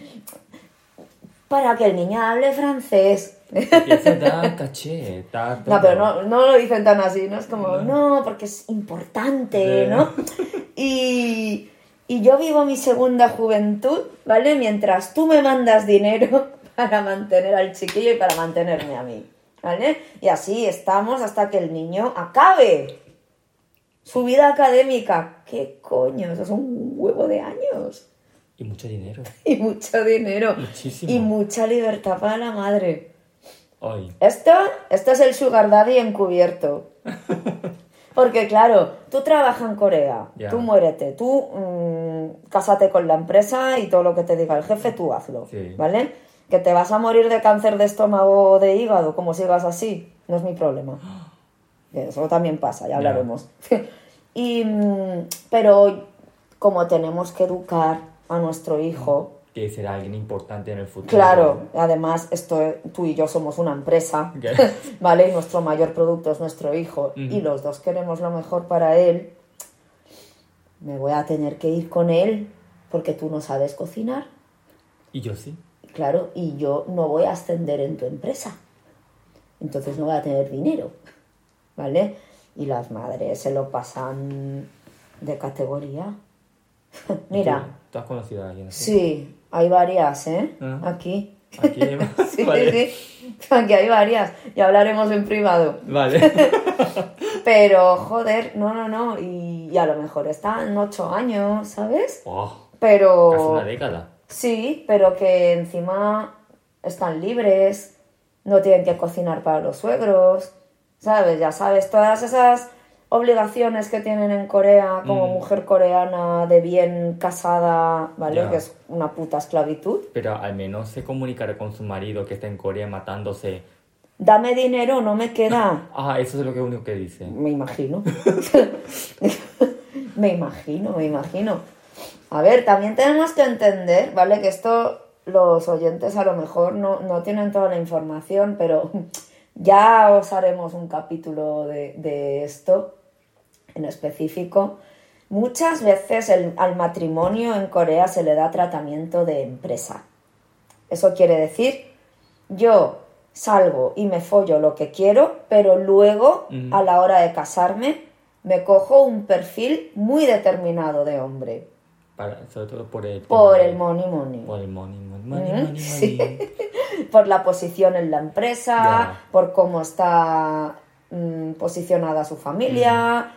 para que el niño hable francés. Da caché. Da No, pero no, no lo dicen tan así, ¿no? Es como, no, porque es importante, Sí. ¿no? Y, y yo vivo mi segunda juventud, ¿vale? Mientras tú me mandas dinero para mantener al chiquillo y para mantenerme a mí, ¿vale? Y así estamos hasta que el niño acabe su vida académica. ¿Qué coño? Eso es un huevo de años. Y mucho dinero. Y mucho dinero. Muchísimo. Y mucha libertad para la madre. Ay. Esto, esto es el sugar daddy encubierto. Porque claro, tú trabajas en Corea, tú muérete, tú mm, mm, cásate con la empresa y todo lo que te diga el jefe, tú hazlo, Sí. ¿vale? Que te vas a morir de cáncer de estómago o de hígado, como sigas así, no es mi problema. Eso también pasa, ya hablaremos. y, mm, pero como tenemos que educar a nuestro hijo, Que será alguien importante en el futuro. Claro, además esto tú y yo somos una empresa. ¿vale? Y nuestro mayor producto es nuestro hijo y los dos queremos lo mejor para él. Me voy a tener que ir con él porque tú no sabes cocinar, Y yo sí. Claro, y yo no voy a ascender en tu empresa. Entonces no voy a tener dinero, ¿vale? Y las madres se lo pasan de categoría. Mira, ¿Tú, has conocido a alguien así? sí, hay varias, ¿eh? Ah. Aquí. Aquí hay más. Sí, vale. sí, sí. Aquí hay varias. Ya hablaremos en privado. Vale. Pero, joder, no, no, no. Y, y a lo mejor están ocho años, ¿sabes? Oh, casi Pero. una década. Sí, pero que encima están libres, no tienen que cocinar para los suegros, ¿sabes? Ya sabes, todas esas obligaciones que tienen en Corea como Mm. mujer coreana de bien casada, ¿vale? Que es una puta esclavitud. Pero al menos se comunicará con su marido que está en Corea matándose. Dame dinero, no me queda. Ah, eso es lo que único que dice. Me imagino. me imagino, me imagino. A ver, también tenemos que entender, ¿vale? Que esto los oyentes a lo mejor no, no tienen toda la información, pero ya os haremos un capítulo de, de esto en específico. Muchas veces el- al matrimonio en Corea se le da tratamiento de empresa. Eso quiere decir, yo salgo y me follo lo que quiero, pero luego, a la hora de casarme, me cojo un perfil muy determinado de hombre. Para, sobre todo por el... Por el money money. Por el money, money, money, Mm, money, sí. money. Por la posición en la empresa, por cómo está mm, posicionada su familia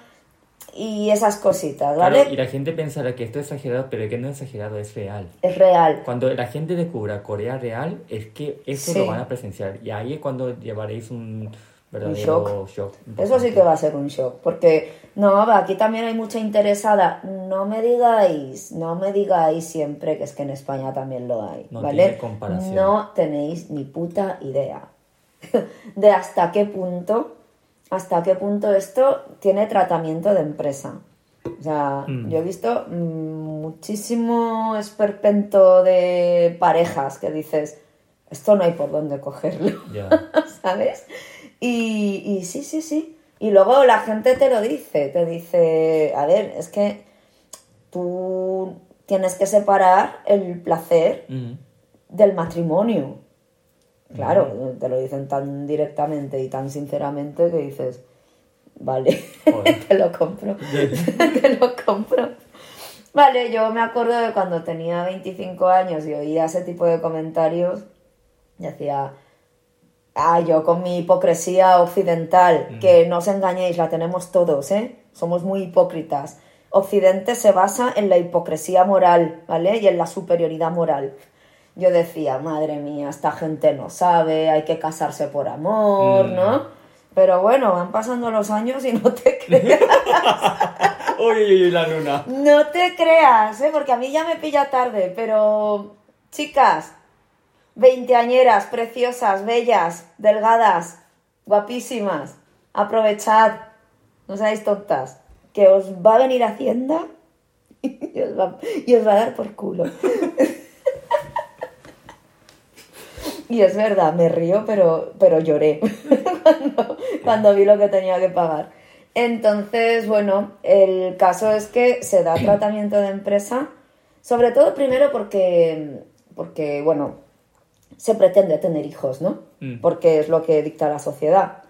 y esas cositas, ¿vale? Claro, y la gente pensará que esto es exagerado, pero es que no es exagerado, es real. Es real. Cuando la gente descubra Corea real, es que eso Sí. lo van a presenciar. Y ahí es cuando llevaréis un verdadero shock. shock. Eso sí que va a ser un shock, porque no, aquí también hay mucha interesada. No me digáis, no me digáis siempre que es que en España también lo hay, No ¿vale? tiene comparación. No tenéis ni puta idea de hasta qué punto, hasta qué punto esto tiene tratamiento de empresa. O sea, Mm. yo he visto mm, muchísimo esperpento de parejas que dices, esto no hay por dónde cogerlo. ¿sabes? Y, y sí, sí, sí. Y luego la gente te lo dice, te dice, a ver, es que tú tienes que separar el placer Mm. del matrimonio. Claro, te lo dicen tan directamente y tan sinceramente que dices, vale, te lo compro, te lo compro. Vale, yo me acuerdo de cuando tenía 25 años y oía ese tipo de comentarios, decía, ah, yo con mi hipocresía occidental, que no os engañéis, la tenemos todos, ¿eh? Somos muy hipócritas. Occidente se basa en la hipocresía moral, ¿vale? Y en la superioridad moral. Yo decía, madre mía, esta gente no sabe, hay que casarse por amor, Mm. ¿no? Pero bueno, van pasando los años y no te creas. Uy, uy, uy, la luna. No te creas, ¿eh? porque a mí ya me pilla tarde, pero chicas, veinteañeras, preciosas, bellas, delgadas, guapísimas, aprovechad, no seáis tontas, que os va a venir Hacienda y os va, a dar por culo. Y es verdad, me río, pero, pero lloré cuando, cuando vi lo que tenía que pagar. Entonces, bueno, el caso es que se da tratamiento de empresa, sobre todo primero porque, porque bueno, se pretende tener hijos, ¿no? Mm. Porque es lo que dicta la sociedad.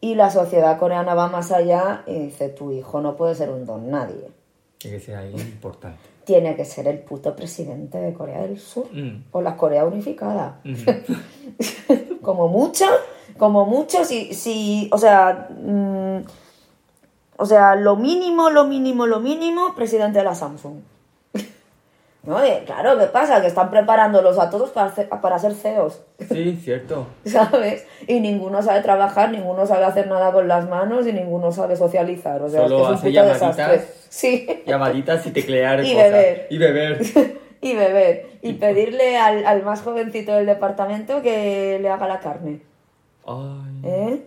Y la sociedad coreana va más allá y dice, tu hijo no puede ser un don nadie. Tiene que ser alguien importante. Tiene que ser el puto presidente de Corea del Sur Mm. o la Corea unificada. Ujú. como mucho, como mucho, si, si o sea, mm, o sea, lo mínimo, lo mínimo, lo mínimo, presidente de la Samsung. ¿No? Y, claro, ¿qué pasa? Que están preparándolos a todos para, hacer- para ser CEOs, Sí, cierto. ¿sabes? Y ninguno sabe trabajar, ninguno sabe hacer nada con las manos y ninguno sabe socializar. O sea, Solo es que es un hace puto llamaditas. desastre. Sí. Llamaditas y teclear Y cosas. beber. Y beber. y beber. Y pedirle al, al más jovencito del departamento que le haga la carne. Ay. ¿Eh?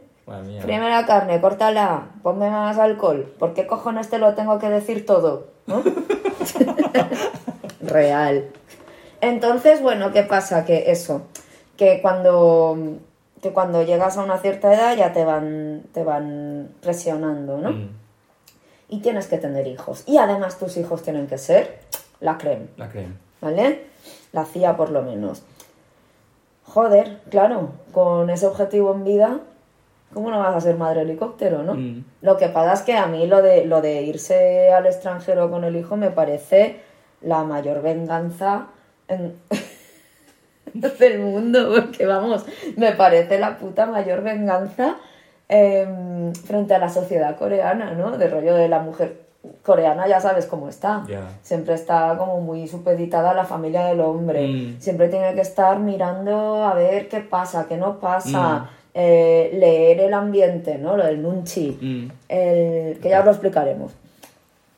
Mía. Fríeme la carne, córtala, ponme más alcohol. ¿Por qué cojones te lo tengo que decir todo? ¿No? Real. Entonces, bueno, ¿qué pasa? Que eso, que cuando, que cuando llegas a una cierta edad ya te van, te van presionando, ¿no? Mm, Y tienes que tener hijos. Y además tus hijos tienen que ser la creme. la crema. ¿vale? La hacía por lo menos. Joder, claro, con ese objetivo en vida, ¿cómo no vas a ser madre helicóptero, no? Mm. Lo que pasa es que a mí lo de, lo de irse al extranjero con el hijo me parece la mayor venganza en- del mundo, porque vamos, me parece la puta mayor venganza em, frente a la sociedad coreana, ¿no? De rollo de la mujer coreana, ya sabes cómo está. Siempre está como muy supeditada a la familia del hombre. Mm. Siempre tiene que estar mirando a ver qué pasa, qué no pasa. Mm. eh, leer el ambiente, ¿no? Lo del nunchi. Mm. El, que ya os lo explicaremos.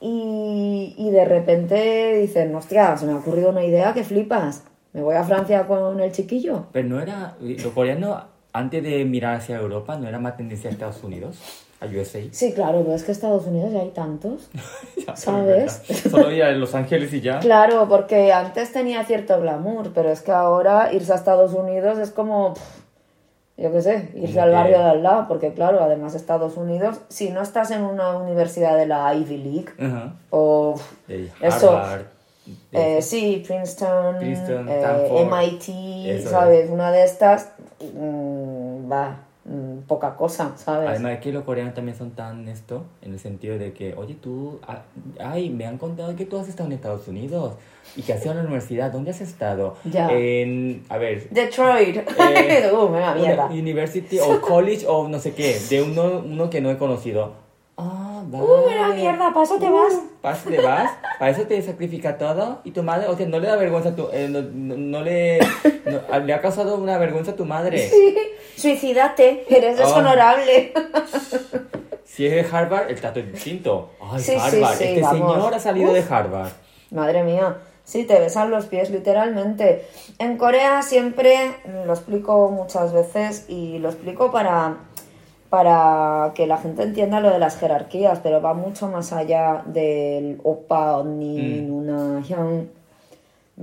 Y, y de repente dicen, hostia, se me ha ocurrido una idea que flipas. Me voy a Francia con el chiquillo. Pero no era. Los coreanos, antes de mirar hacia Europa, ¿no era más tendencia a Estados Unidos? A USA. Sí, claro, pero es que Estados Unidos ya hay tantos. Ya, ¿Sabes? Solo ir a Los Ángeles y ya. Claro, porque antes tenía cierto glamour, pero es que ahora irse a Estados Unidos es como, pff, yo qué sé, irse Como al que- barrio de al lado, porque claro, además Estados Unidos, si no estás en una universidad de la Ivy League, o Eso. Harvard. eh, sí, Princeton, Princeton, eh. MIT, Eso ¿sabes? Una de estas, mm, va, mm, poca cosa, ¿sabes? Además que los coreanos también son tan esto, en el sentido de que, oye, tú, ah, ay, me han contado que tú has estado en Estados Unidos y que has ido a la universidad. ¿Dónde has estado? Ya. En, a ver, Detroit, Eh, uh, me da mierda. university o college o no sé qué, de uno, uno que no he conocido. Ah, Uh, me da mierda, ¿para eso te vas? ¿Para eso te vas? ¿Para eso te sacrifica todo? ¿Y tu madre? O sea, no le da vergüenza a tu... eh, no, no- no le... no- le ha causado una vergüenza a tu madre. Suicídate, eres Ah. deshonorable. Si es de Harvard, el trato es distinto. Ay, Sí, sí, Harvard. sí, este vamos. señor ha salido Uf. de Harvard. Madre mía, sí, te besan los pies literalmente. En Corea siempre, lo explico muchas veces y lo explico para, para que la gente entienda lo de las jerarquías, pero va mucho más allá del opa, onni, Mm. nuna, hyun.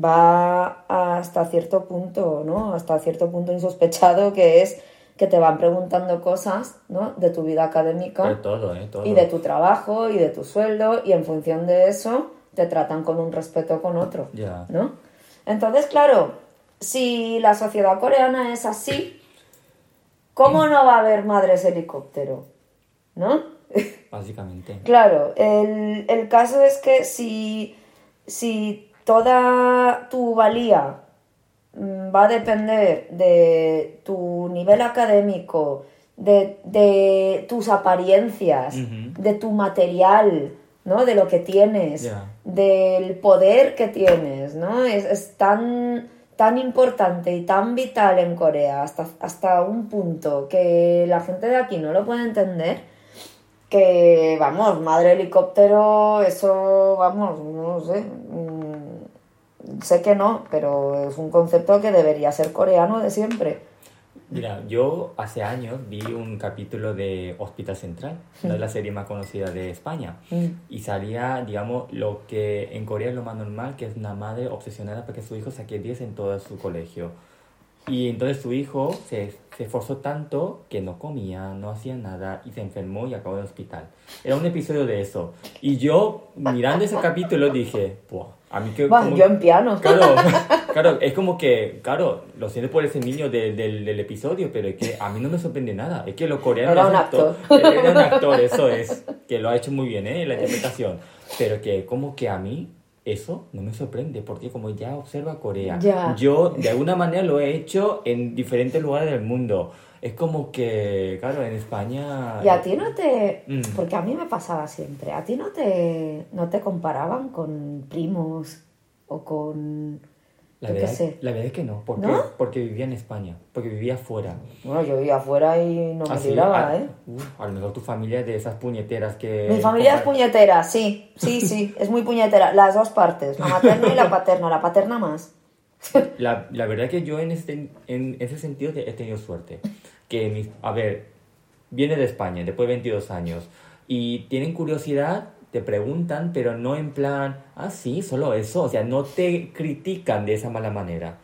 Va hasta cierto punto, ¿no? Hasta cierto punto insospechado que es que te van preguntando cosas, ¿no? De tu vida académica Pero todo, ¿eh? Todo. y de tu trabajo y de tu sueldo y en función de eso te tratan con un respeto con otro, Ya. ¿no? Entonces, claro, si la sociedad coreana es así, ¿cómo no va a haber madres helicóptero? ¿No? Básicamente. Claro, el, el caso es que si, si toda tu valía mm, va a depender de tu nivel académico, de, de tus apariencias, de tu material, ¿no? De lo que tienes, del poder que tienes, ¿no? Es, es tan, tan importante y tan vital en Corea hasta, hasta un punto que la gente de aquí no lo puede entender que, vamos, madre helicóptero, eso, vamos, no sé, mm, sé que no, pero es un concepto que debería ser coreano de siempre. Mira, yo hace años vi un capítulo de Hospital Central, una de las series más conocidas de España. Y salía, digamos, lo que en Corea es lo más normal, que es una madre obsesionada para que su hijo saque 10 en todo su colegio. Y entonces su hijo se, se esforzó tanto que no comía, no hacía nada y se enfermó y acabó en el hospital. Era un episodio de eso. Y yo, mirando ese capítulo, dije, Buah, a mí que... Como- yo en piano. Claro, claro, es como que, claro, lo siento por ese niño de- del, del episodio, pero es que a mí no me sorprende nada. Es que los coreanos... Era un actor. to- Era un actor, eso es. Que lo ha hecho muy bien, ¿eh? La interpretación. Pero que como que a mí eso no me sorprende, porque como ya observa Corea, Ya. yo de alguna manera lo he hecho en diferentes lugares del mundo. Es como que, claro, en España... Y a ti no te... Mm. Porque a mí me pasaba siempre. A ti no te, no te comparaban con primos o con... La verdad, sé. la verdad es que no. ¿Por qué? ¿No? Porque vivía en España. Porque vivía fuera. Bueno, yo vivía afuera y no me Así, libraba, a, ¿eh? Uf, a lo mejor tu familia es de esas puñeteras que... Mi familia es puñetera, sí, sí, sí, es muy puñetera. Las dos partes, la materna y la paterna, la paterna más. La, la verdad que yo en, este, en ese sentido he tenido suerte. Que, mis, a ver, viene de España, después de 22 años, y tienen curiosidad, te preguntan, pero no en plan, ah, sí, solo eso, o sea, no te critican de esa mala manera.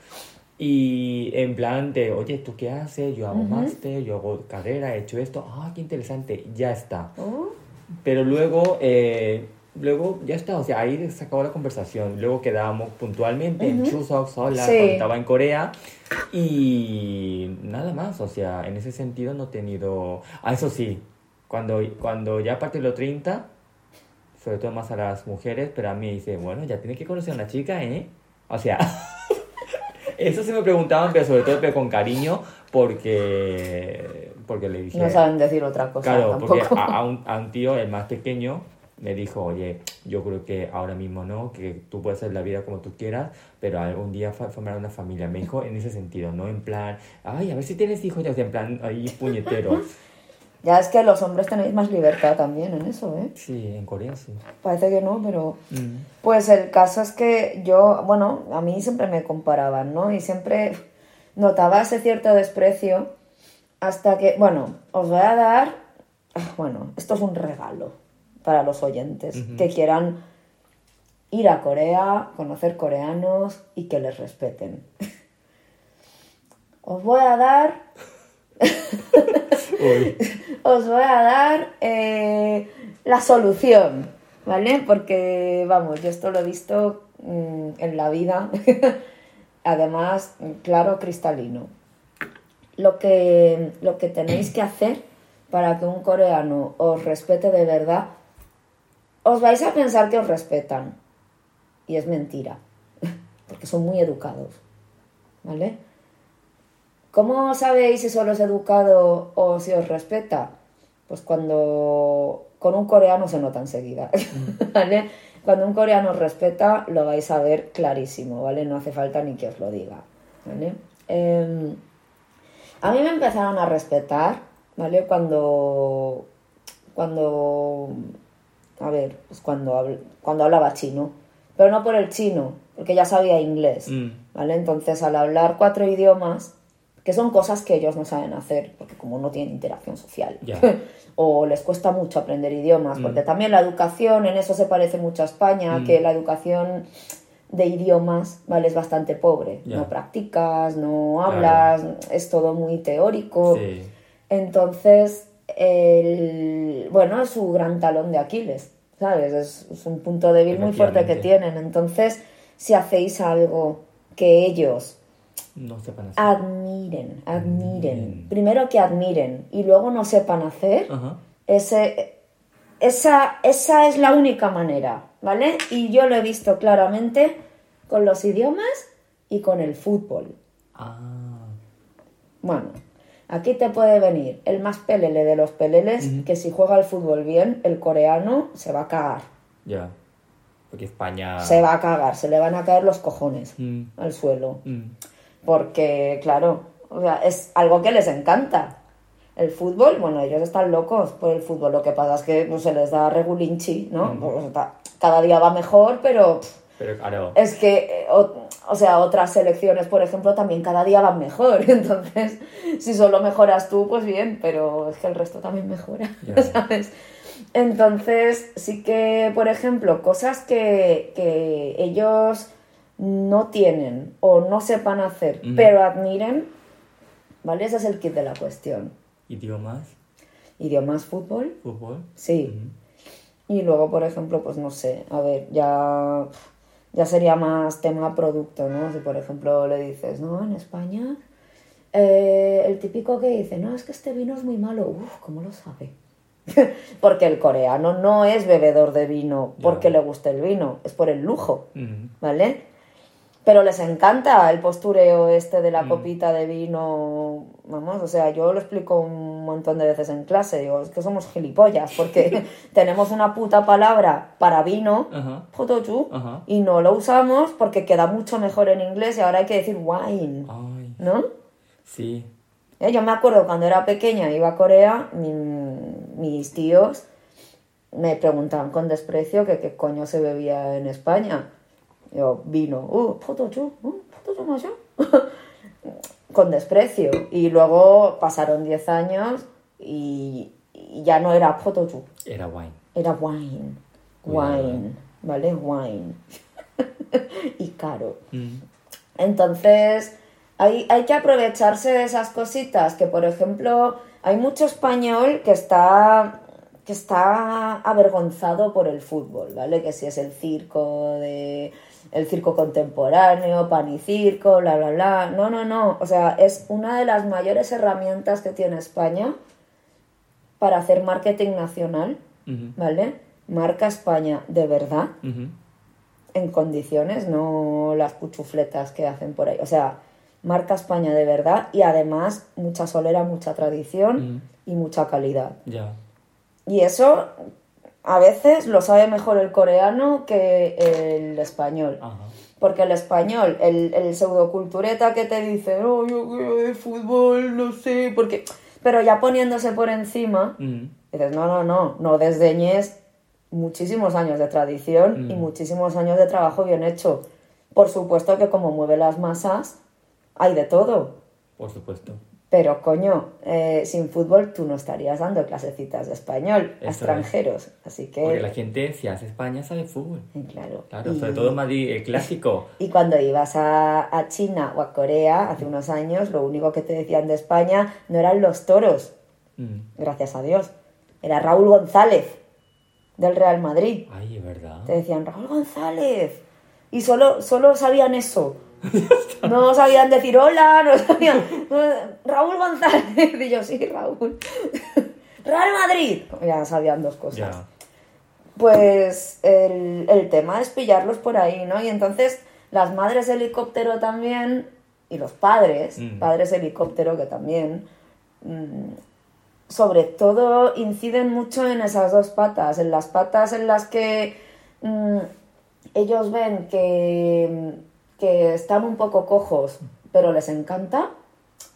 Y en plan de, oye, ¿tú qué haces? Yo hago máster, yo hago carrera, he hecho esto, ah, qué interesante, ya está. Oh, Pero luego, eh, luego ya está, o sea, ahí se acabó la conversación. Luego quedábamos puntualmente en Chuseok sola, Sí. cuando estaba en Corea. Y nada más, o sea, en ese sentido no he tenido... Ah, eso sí, cuando, cuando ya a partir de los 30, sobre todo más a las mujeres, pero a mí dice, bueno, ya tienes que conocer a una chica, ¿eh? O sea... Eso se me preguntaban, pero sobre todo pero con cariño, porque, porque le dije... no saben decir otra cosa Claro, tampoco. porque a, a un, a un tío, el más pequeño, me dijo, oye, yo creo que ahora mismo no, que tú puedes hacer la vida como tú quieras, pero algún día formar una familia. Me dijo en ese sentido, no en plan, ay, a ver si tienes hijos, ya, en plan, ahí puñetero. Ya es que los hombres tenéis más libertad también en eso, ¿eh? Sí, en Corea sí. Parece que no, pero... Mm. Pues el caso es que yo, bueno, a mí siempre me comparaban, ¿no? Y siempre notaba ese cierto desprecio hasta que, bueno, os voy a dar, ah, bueno, esto es un regalo para los oyentes que quieran ir a Corea, conocer coreanos y que les respeten. Os voy a dar Os voy a dar eh, la solución, ¿vale? Porque, vamos, yo esto lo he visto mm, en la vida, además, claro, cristalino. Lo que, lo que tenéis que hacer para que un coreano os respete de verdad, os vais a pensar que os respetan. Y es mentira, porque son muy educados, ¿vale? ¿Cómo sabéis si solo es educado o si os respeta? Pues cuando con un coreano se nota enseguida, ¿vale? Cuando un coreano os respeta lo vais a ver clarísimo, ¿vale? No hace falta ni que os lo diga, ¿vale? Em, a mí me empezaron a respetar, ¿vale? Cuando, cuando, a ver, pues cuando, habl- cuando hablaba chino, pero no por el chino, porque ya sabía inglés, Mm. ¿vale? Entonces al hablar cuatro idiomas, que son cosas que ellos no saben hacer, porque como no tienen interacción social, o les cuesta mucho aprender idiomas, porque también la educación, en eso se parece mucho a España, que la educación de idiomas, ¿vale? Es bastante pobre. No practicas, no hablas, es todo muy teórico. Sí. Entonces, el, bueno, es su gran talón de Aquiles, ¿sabes? Es, es un punto débil muy fuerte que tienen. Entonces, si hacéis algo que ellos No sepan hacer. admiren, admiren, primero que admiren y luego no sepan hacer, Ajá. ese, esa, esa es la única manera, ¿vale? Y yo lo he visto claramente con los idiomas y con el fútbol. Ah. Bueno, aquí te puede venir el más pelele de los peleles, que si juega al fútbol bien, el coreano se va a cagar. Ya. Porque España... Se va a cagar, se le van a caer los cojones Mm. al suelo. Mm. Porque, claro, o sea, es algo que les encanta. El fútbol, bueno, ellos están locos por el fútbol. Lo que pasa es que pues, se les da regulinchi, ¿no? Pues, cada día va mejor, pero Pero claro... es que, eh, o, o sea, otras selecciones, por ejemplo, también cada día van mejor. Entonces, si solo mejoras tú, pues bien, pero es que el resto también mejora. ¿sabes? Entonces, sí que, por ejemplo, cosas que, que ellos no tienen o no sepan hacer, pero admiren, ¿vale? Ese es el kit de la cuestión. Idiomas, Idiomas, fútbol, fútbol. sí. Y luego, por ejemplo, pues no sé, a ver, ya, ya sería más tema producto, ¿no? Si, por ejemplo, le dices, no, en España, eh, el típico que dice, no, es que este vino es muy malo. Uf, ¿cómo lo sabe? porque el coreano no es bebedor de vino porque le guste el vino, es por el lujo. ¿vale? Pero les encanta el postureo este de Mm. la copita de vino. Vamos, o sea, yo lo explico un montón de veces en clase. Digo, es que somos gilipollas porque tenemos una puta palabra para vino, y no lo usamos porque queda mucho mejor en inglés y ahora hay que decir wine, Ay, ¿no? sí. Eh, Yo me acuerdo cuando era pequeña, iba a Corea, mi- mis tíos me preguntaban con desprecio que qué coño se bebía en España. Yo, vino, uh, potochu, uh, potochu más con desprecio. Y luego pasaron 10 años y, y ya no era potochu, Era wine. era wine. Cuidado, Wine, ¿vale? Wine. y caro. Mm. Entonces, hay, hay que aprovecharse de esas cositas, que por ejemplo, hay mucho español que está, que está avergonzado por el fútbol, ¿vale? Que si es el circo de el circo contemporáneo, pan y circo, bla, bla, bla. No, no, no. O sea, es una de las mayores herramientas que tiene España para hacer marketing nacional. ¿vale? Marca España de verdad en condiciones, no las cuchufletas que hacen por ahí. O sea, marca España de verdad y además mucha solera, mucha tradición y mucha calidad. Ya. Y eso a veces lo sabe mejor el coreano que el español. Ajá. Porque el español, el, el pseudocultureta que te dice, no, yo quiero de fútbol, no sé, porque... Pero ya poniéndose por encima, Mm. Dices, no, no, no, no desdeñes muchísimos años de tradición y muchísimos años de trabajo bien hecho. Por supuesto que como mueve las masas, hay de todo. Por supuesto. Pero coño, eh, sin fútbol tú no estarías dando clasecitas de español a es. extranjeros. Así que, Porque la gente, si hace España, sabe fútbol. eh, claro. Claro, y, sobre todo Madrid, el clásico. y cuando ibas a, a China o a Corea hace unos años, lo único que te decían de España no eran los toros, Mm. gracias a Dios. Era Raúl González, del Real Madrid. Ay, es verdad. Te decían, Raúl González. Y solo, solo sabían eso. No sabían decir hola, no sabían. Raúl González. Y yo, sí, Raúl. Real Madrid. Ya sabían dos cosas. Pues el, el tema es pillarlos por ahí, ¿no? Y entonces las madres helicóptero también, y los padres, Mm. padres helicóptero que también, mm, sobre todo inciden mucho en esas dos patas, en las patas en las que mm, ellos ven que, que están un poco cojos, pero les encanta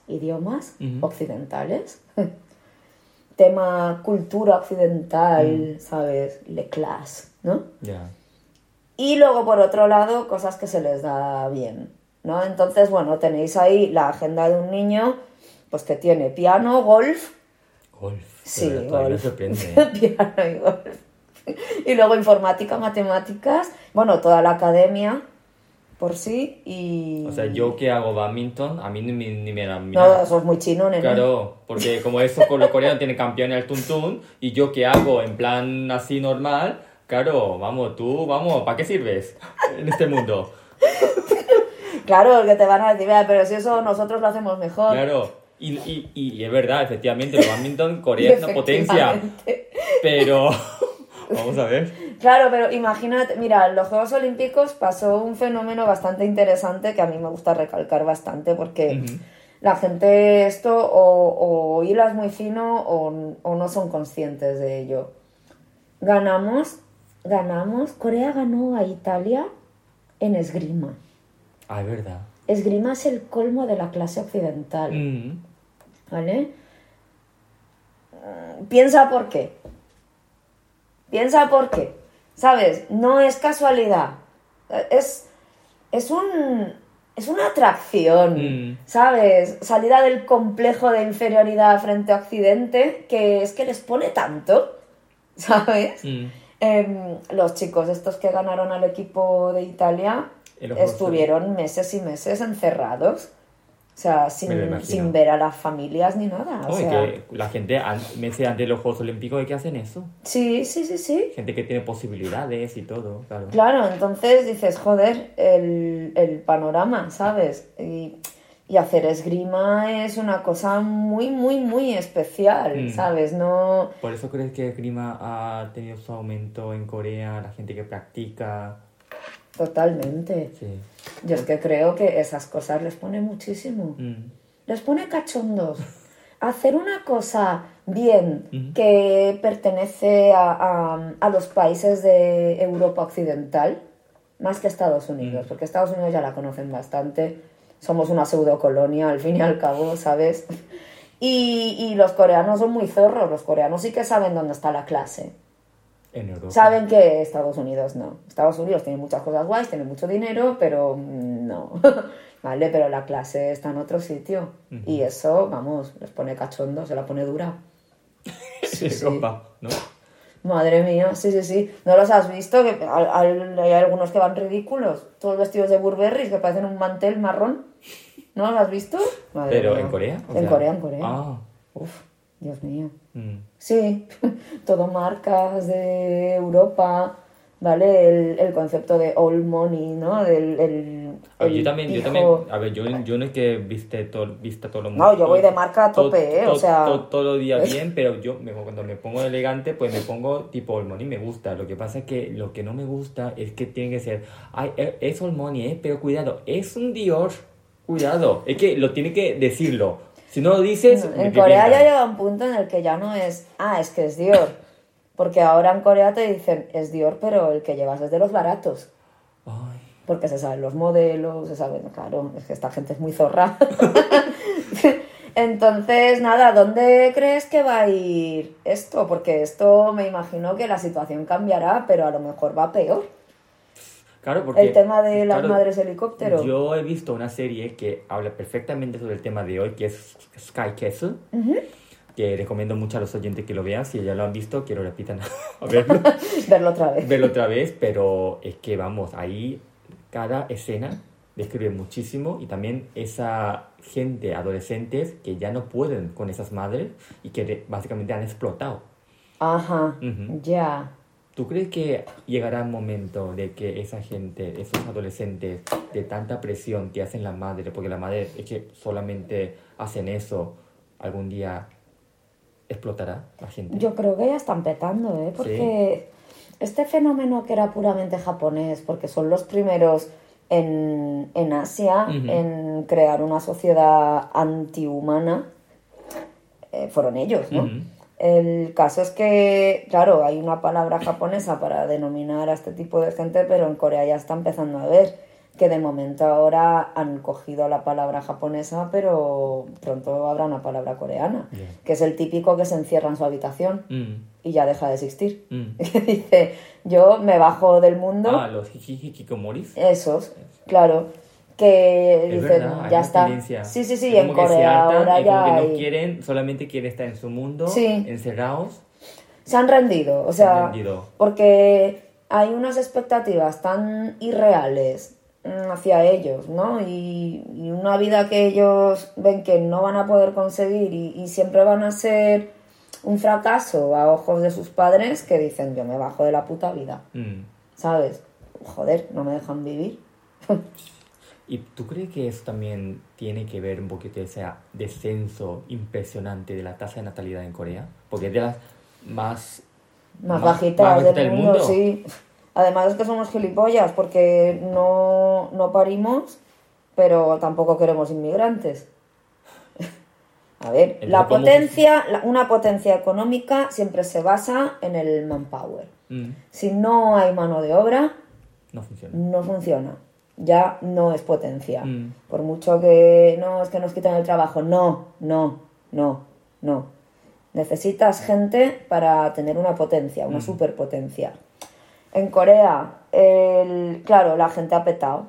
idiomas occidentales. Tema cultura occidental, ¿sabes? Le class, ¿no? Y luego, por otro lado, cosas que se les da bien, ¿no? Entonces, bueno, tenéis ahí la agenda de un niño, pues que tiene piano, golf, Golf. Sí, me golf. sorprende. ¿eh? piano y golf. Y luego informática, matemáticas, bueno, toda la academia por sí y... O sea, yo que hago badminton, a mí ni, me- ni me da No, mira. eso es muy chino, nene. Claro, porque como eso con los coreanos tiene campeones al tuntún y yo que hago en plan así normal, claro, vamos, tú, vamos, ¿para qué sirves en este mundo? Claro, que te van a decir, "Vea, pero si eso nosotros lo hacemos mejor. Claro, y, y, y es verdad, efectivamente, el badminton Corea es una potencia, pero vamos a ver. Claro, pero imagínate, mira, en los Juegos Olímpicos pasó un fenómeno bastante interesante que a mí me gusta recalcar bastante porque la gente esto o, o hilas muy fino o, o no son conscientes de ello. Ganamos, ganamos, Corea ganó a Italia en esgrima. Ah, es verdad. Esgrima es el colmo de la clase occidental. Mm, ¿Vale? Piensa por qué. Piensa por qué. ¿Sabes? No es casualidad. Es, es un. Es una atracción. Mm. ¿Sabes? Salida del complejo de inferioridad frente a Occidente que es que les pone tanto. ¿Sabes? mm. Em, los chicos estos que ganaron al equipo de Italia estuvieron meses y meses encerrados. O sea, sin, sin ver a las familias ni nada. O sea, que la gente, meses antes de los Juegos Olímpicos, ¿de qué hacen eso? sí, sí, sí, sí. Gente que tiene posibilidades y todo, claro. Claro, entonces dices, joder, el, el panorama, ¿sabes? Y, y hacer esgrima es una cosa muy, muy, muy especial, Mm. ¿sabes? No... ¿Por eso crees que Grima ha tenido su aumento en Corea, la gente que practica? Totalmente. Sí. Yo es que creo que esas cosas les pone muchísimo. Mm. Les pone cachondos. Hacer una cosa bien que pertenece a, a- a los países de Europa Occidental, más que Estados Unidos, porque Estados Unidos ya la conocen bastante. Somos una pseudocolonia, al fin y al cabo, ¿sabes? Y, y los coreanos son muy zorros. Los coreanos sí que saben dónde está la clase. En Europa. Saben que Estados Unidos no. Estados Unidos tiene muchas cosas guays, tiene mucho dinero, pero mm, no. ¿Vale? Pero la clase está en otro sitio. Y eso, vamos, les pone cachondo, se la pone dura. En Europa, ¿no? Madre mía, sí, sí, sí. ¿No los has visto? Que hay algunos que van ridículos. Todos vestidos de Burberry que parecen un mantel marrón. ¿No los has visto? Madre Pero mía. en Corea. En sea- Corea, en Corea. Ah. Uf, Dios mío. mm. Sí, todo marcas de Europa, ¿vale? El, el concepto de all money, ¿no? Del, el, ver, el yo también, yo hijo- también, a ver, yo, yo no es que viste todo, vista todo lo No, yo voy de marca a tope, ¿eh? O sea- Todo, el día bien, pero yo cuando me pongo elegante, pues me pongo tipo All Money, me gusta. Lo que pasa es que lo que no me gusta es que tiene que ser, ay, eh, es All Money, ¿eh? Pero cuidado, es un Dior, cuidado. Es que lo tiene que decirlo. Si no lo dices, En Corea ya llega un punto en el que ya no es, ah, es que es Dior. Porque ahora en Corea te dicen, es Dior, pero el que llevas es de los baratos. Ay, Porque se saben los modelos, se saben, claro, es que esta gente es muy zorra. Entonces, nada, ¿dónde crees que va a ir esto? Porque esto me imagino que la situación cambiará, pero a lo mejor va peor. Claro, porque... El tema de las claro, madres helicóptero. Yo he visto una serie que habla perfectamente sobre el tema de hoy, que es Sky Castle. Que recomiendo mucho a los oyentes que lo vean. Si ya lo han visto, quiero repitan a verlo. Verlo otra vez. verlo otra vez, pero es que vamos, ahí cada escena describe muchísimo y también esa gente, adolescentes, que ya no pueden con esas madres y que básicamente han explotado. Ajá, Ujú. ya. ¿Tú crees que llegará un momento de que esa gente, esos adolescentes, de tanta presión que hacen la madre, porque la madre es que solamente hacen eso, algún día explotará la gente? Yo creo que ya están petando, ¿eh? Porque este fenómeno que era puramente japonés, porque son los primeros en, en Asia en crear una sociedad antihumana, eh, fueron ellos, ¿no? El caso es que, claro, hay una palabra japonesa para denominar a este tipo de gente, pero en Corea ya está empezando a ver que de momento ahora han cogido la palabra japonesa, pero pronto habrá una palabra coreana, que es el típico que se encierra en su habitación Mm, y ya deja de existir. mm. Que dice, yo me bajo del mundo, Ah, los hikikomoris. esos, claro, que Es dicen, verdad, ya está. Sí, sí, sí, Es en como se Corea hartan ahora como ya que no quieren, solamente quieren estar en su mundo, Sí. encerrados. se han rendido, o Se han sea, rendido. porque hay unas expectativas tan irreales mm, hacia ellos, ¿no? Y, y una vida que ellos ven que no van a poder conseguir y, y siempre van a ser un fracaso a ojos de sus padres que dicen, yo me bajo de la puta vida, Mm. ¿sabes? Joder, no me dejan vivir. ¿Y tú crees que eso también tiene que ver un poquito ese descenso impresionante de la tasa de natalidad en Corea? Porque es de las más... Más más- bajitas más del, mundo, sí. Además es que somos gilipollas porque no, no parimos, pero tampoco queremos inmigrantes. A ver, la ¿cómo potencia, la- una potencia económica siempre se basa en el manpower. Mm, Si no hay mano de obra, no funciona. no funciona. Ya no es potencia. Mm. Por mucho que no, es que nos quitan el trabajo. No, no, no, no. Necesitas gente para tener una potencia, una superpotencia. En Corea, el, claro, la gente ha petado.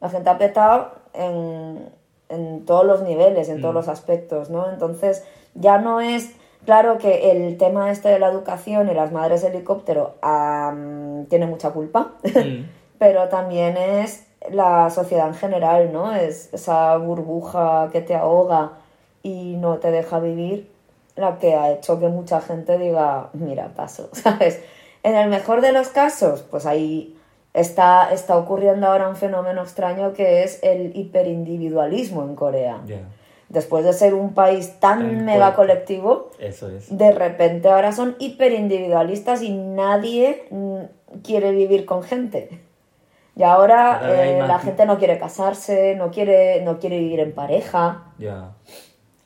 La gente ha petado en, en todos los niveles, en todos los aspectos, ¿no? Entonces, ya no es. Claro que el tema este de la educación y las madres helicóptero tiene mucha culpa, Mm. pero también es la sociedad en general, ¿no? Es esa burbuja que te ahoga y no te deja vivir la que ha hecho que mucha gente diga, mira, paso, ¿sabes? En el mejor de los casos, pues ahí está, está ocurriendo ahora un fenómeno extraño que es el hiperindividualismo en Corea. Después de ser un país tan Tan mega colectivo, eso es. de repente ahora son hiperindividualistas y nadie mm, quiere vivir con gente. Y ahora eh, la gente no quiere casarse, no quiere, no quiere vivir en pareja. Ya.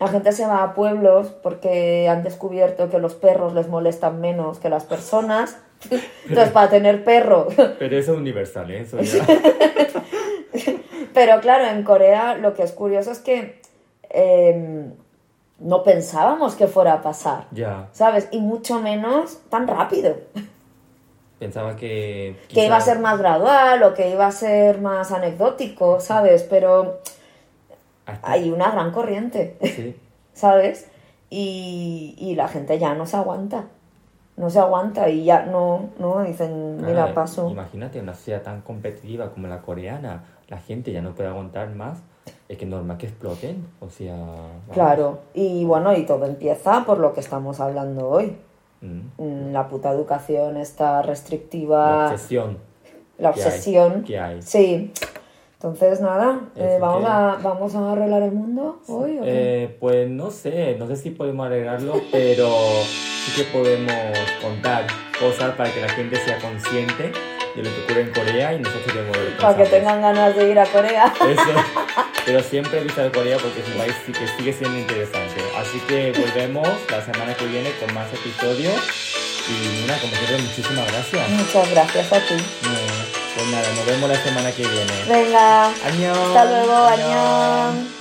La gente se va a pueblos porque han descubierto que los perros les molestan menos que las personas. Entonces, para tener perro. Pero eso es universal, ¿eh? Eso ya. Pero claro, en Corea lo que es curioso es que eh, no pensábamos que fuera a pasar, ya. ¿sabes? Y mucho menos tan rápido. Pensaba que. Que iba a ser más gradual o que iba a ser más anecdótico, ¿sabes? Pero hasta- hay una gran corriente, Sí. ¿sabes? Y, y la gente ya no se aguanta. No se aguanta y ya no, no, dicen, mira, paso. Imagínate una sociedad tan competitiva como la coreana, la gente ya no puede aguantar más, es que es normal que exploten, o sea... vamos. Claro, y bueno, y todo empieza por lo que estamos hablando hoy. Mm. Mm, La puta educación está La restrictiva, obsesión. la que hay, obsesión. que hay. Sí. Entonces, nada, eh, vamos, que- a, ¿vamos a arreglar el mundo hoy? o qué? Eh, pues no sé, no sé si podemos arreglarlo, pero sí que podemos contar cosas para que la gente sea consciente de lo que ocurre en Corea y nosotros debemos de Para que tengan ganas de ir a Corea. Eso. Pero siempre visitar Corea porque es un país que sigue siendo interesante. Así que volvemos la semana que viene con más episodios. Y nada, como siempre, muchísimas gracias. Muchas gracias a ti. Pues nada, nos vemos la semana que viene. Venga, Añón. hasta luego, añón.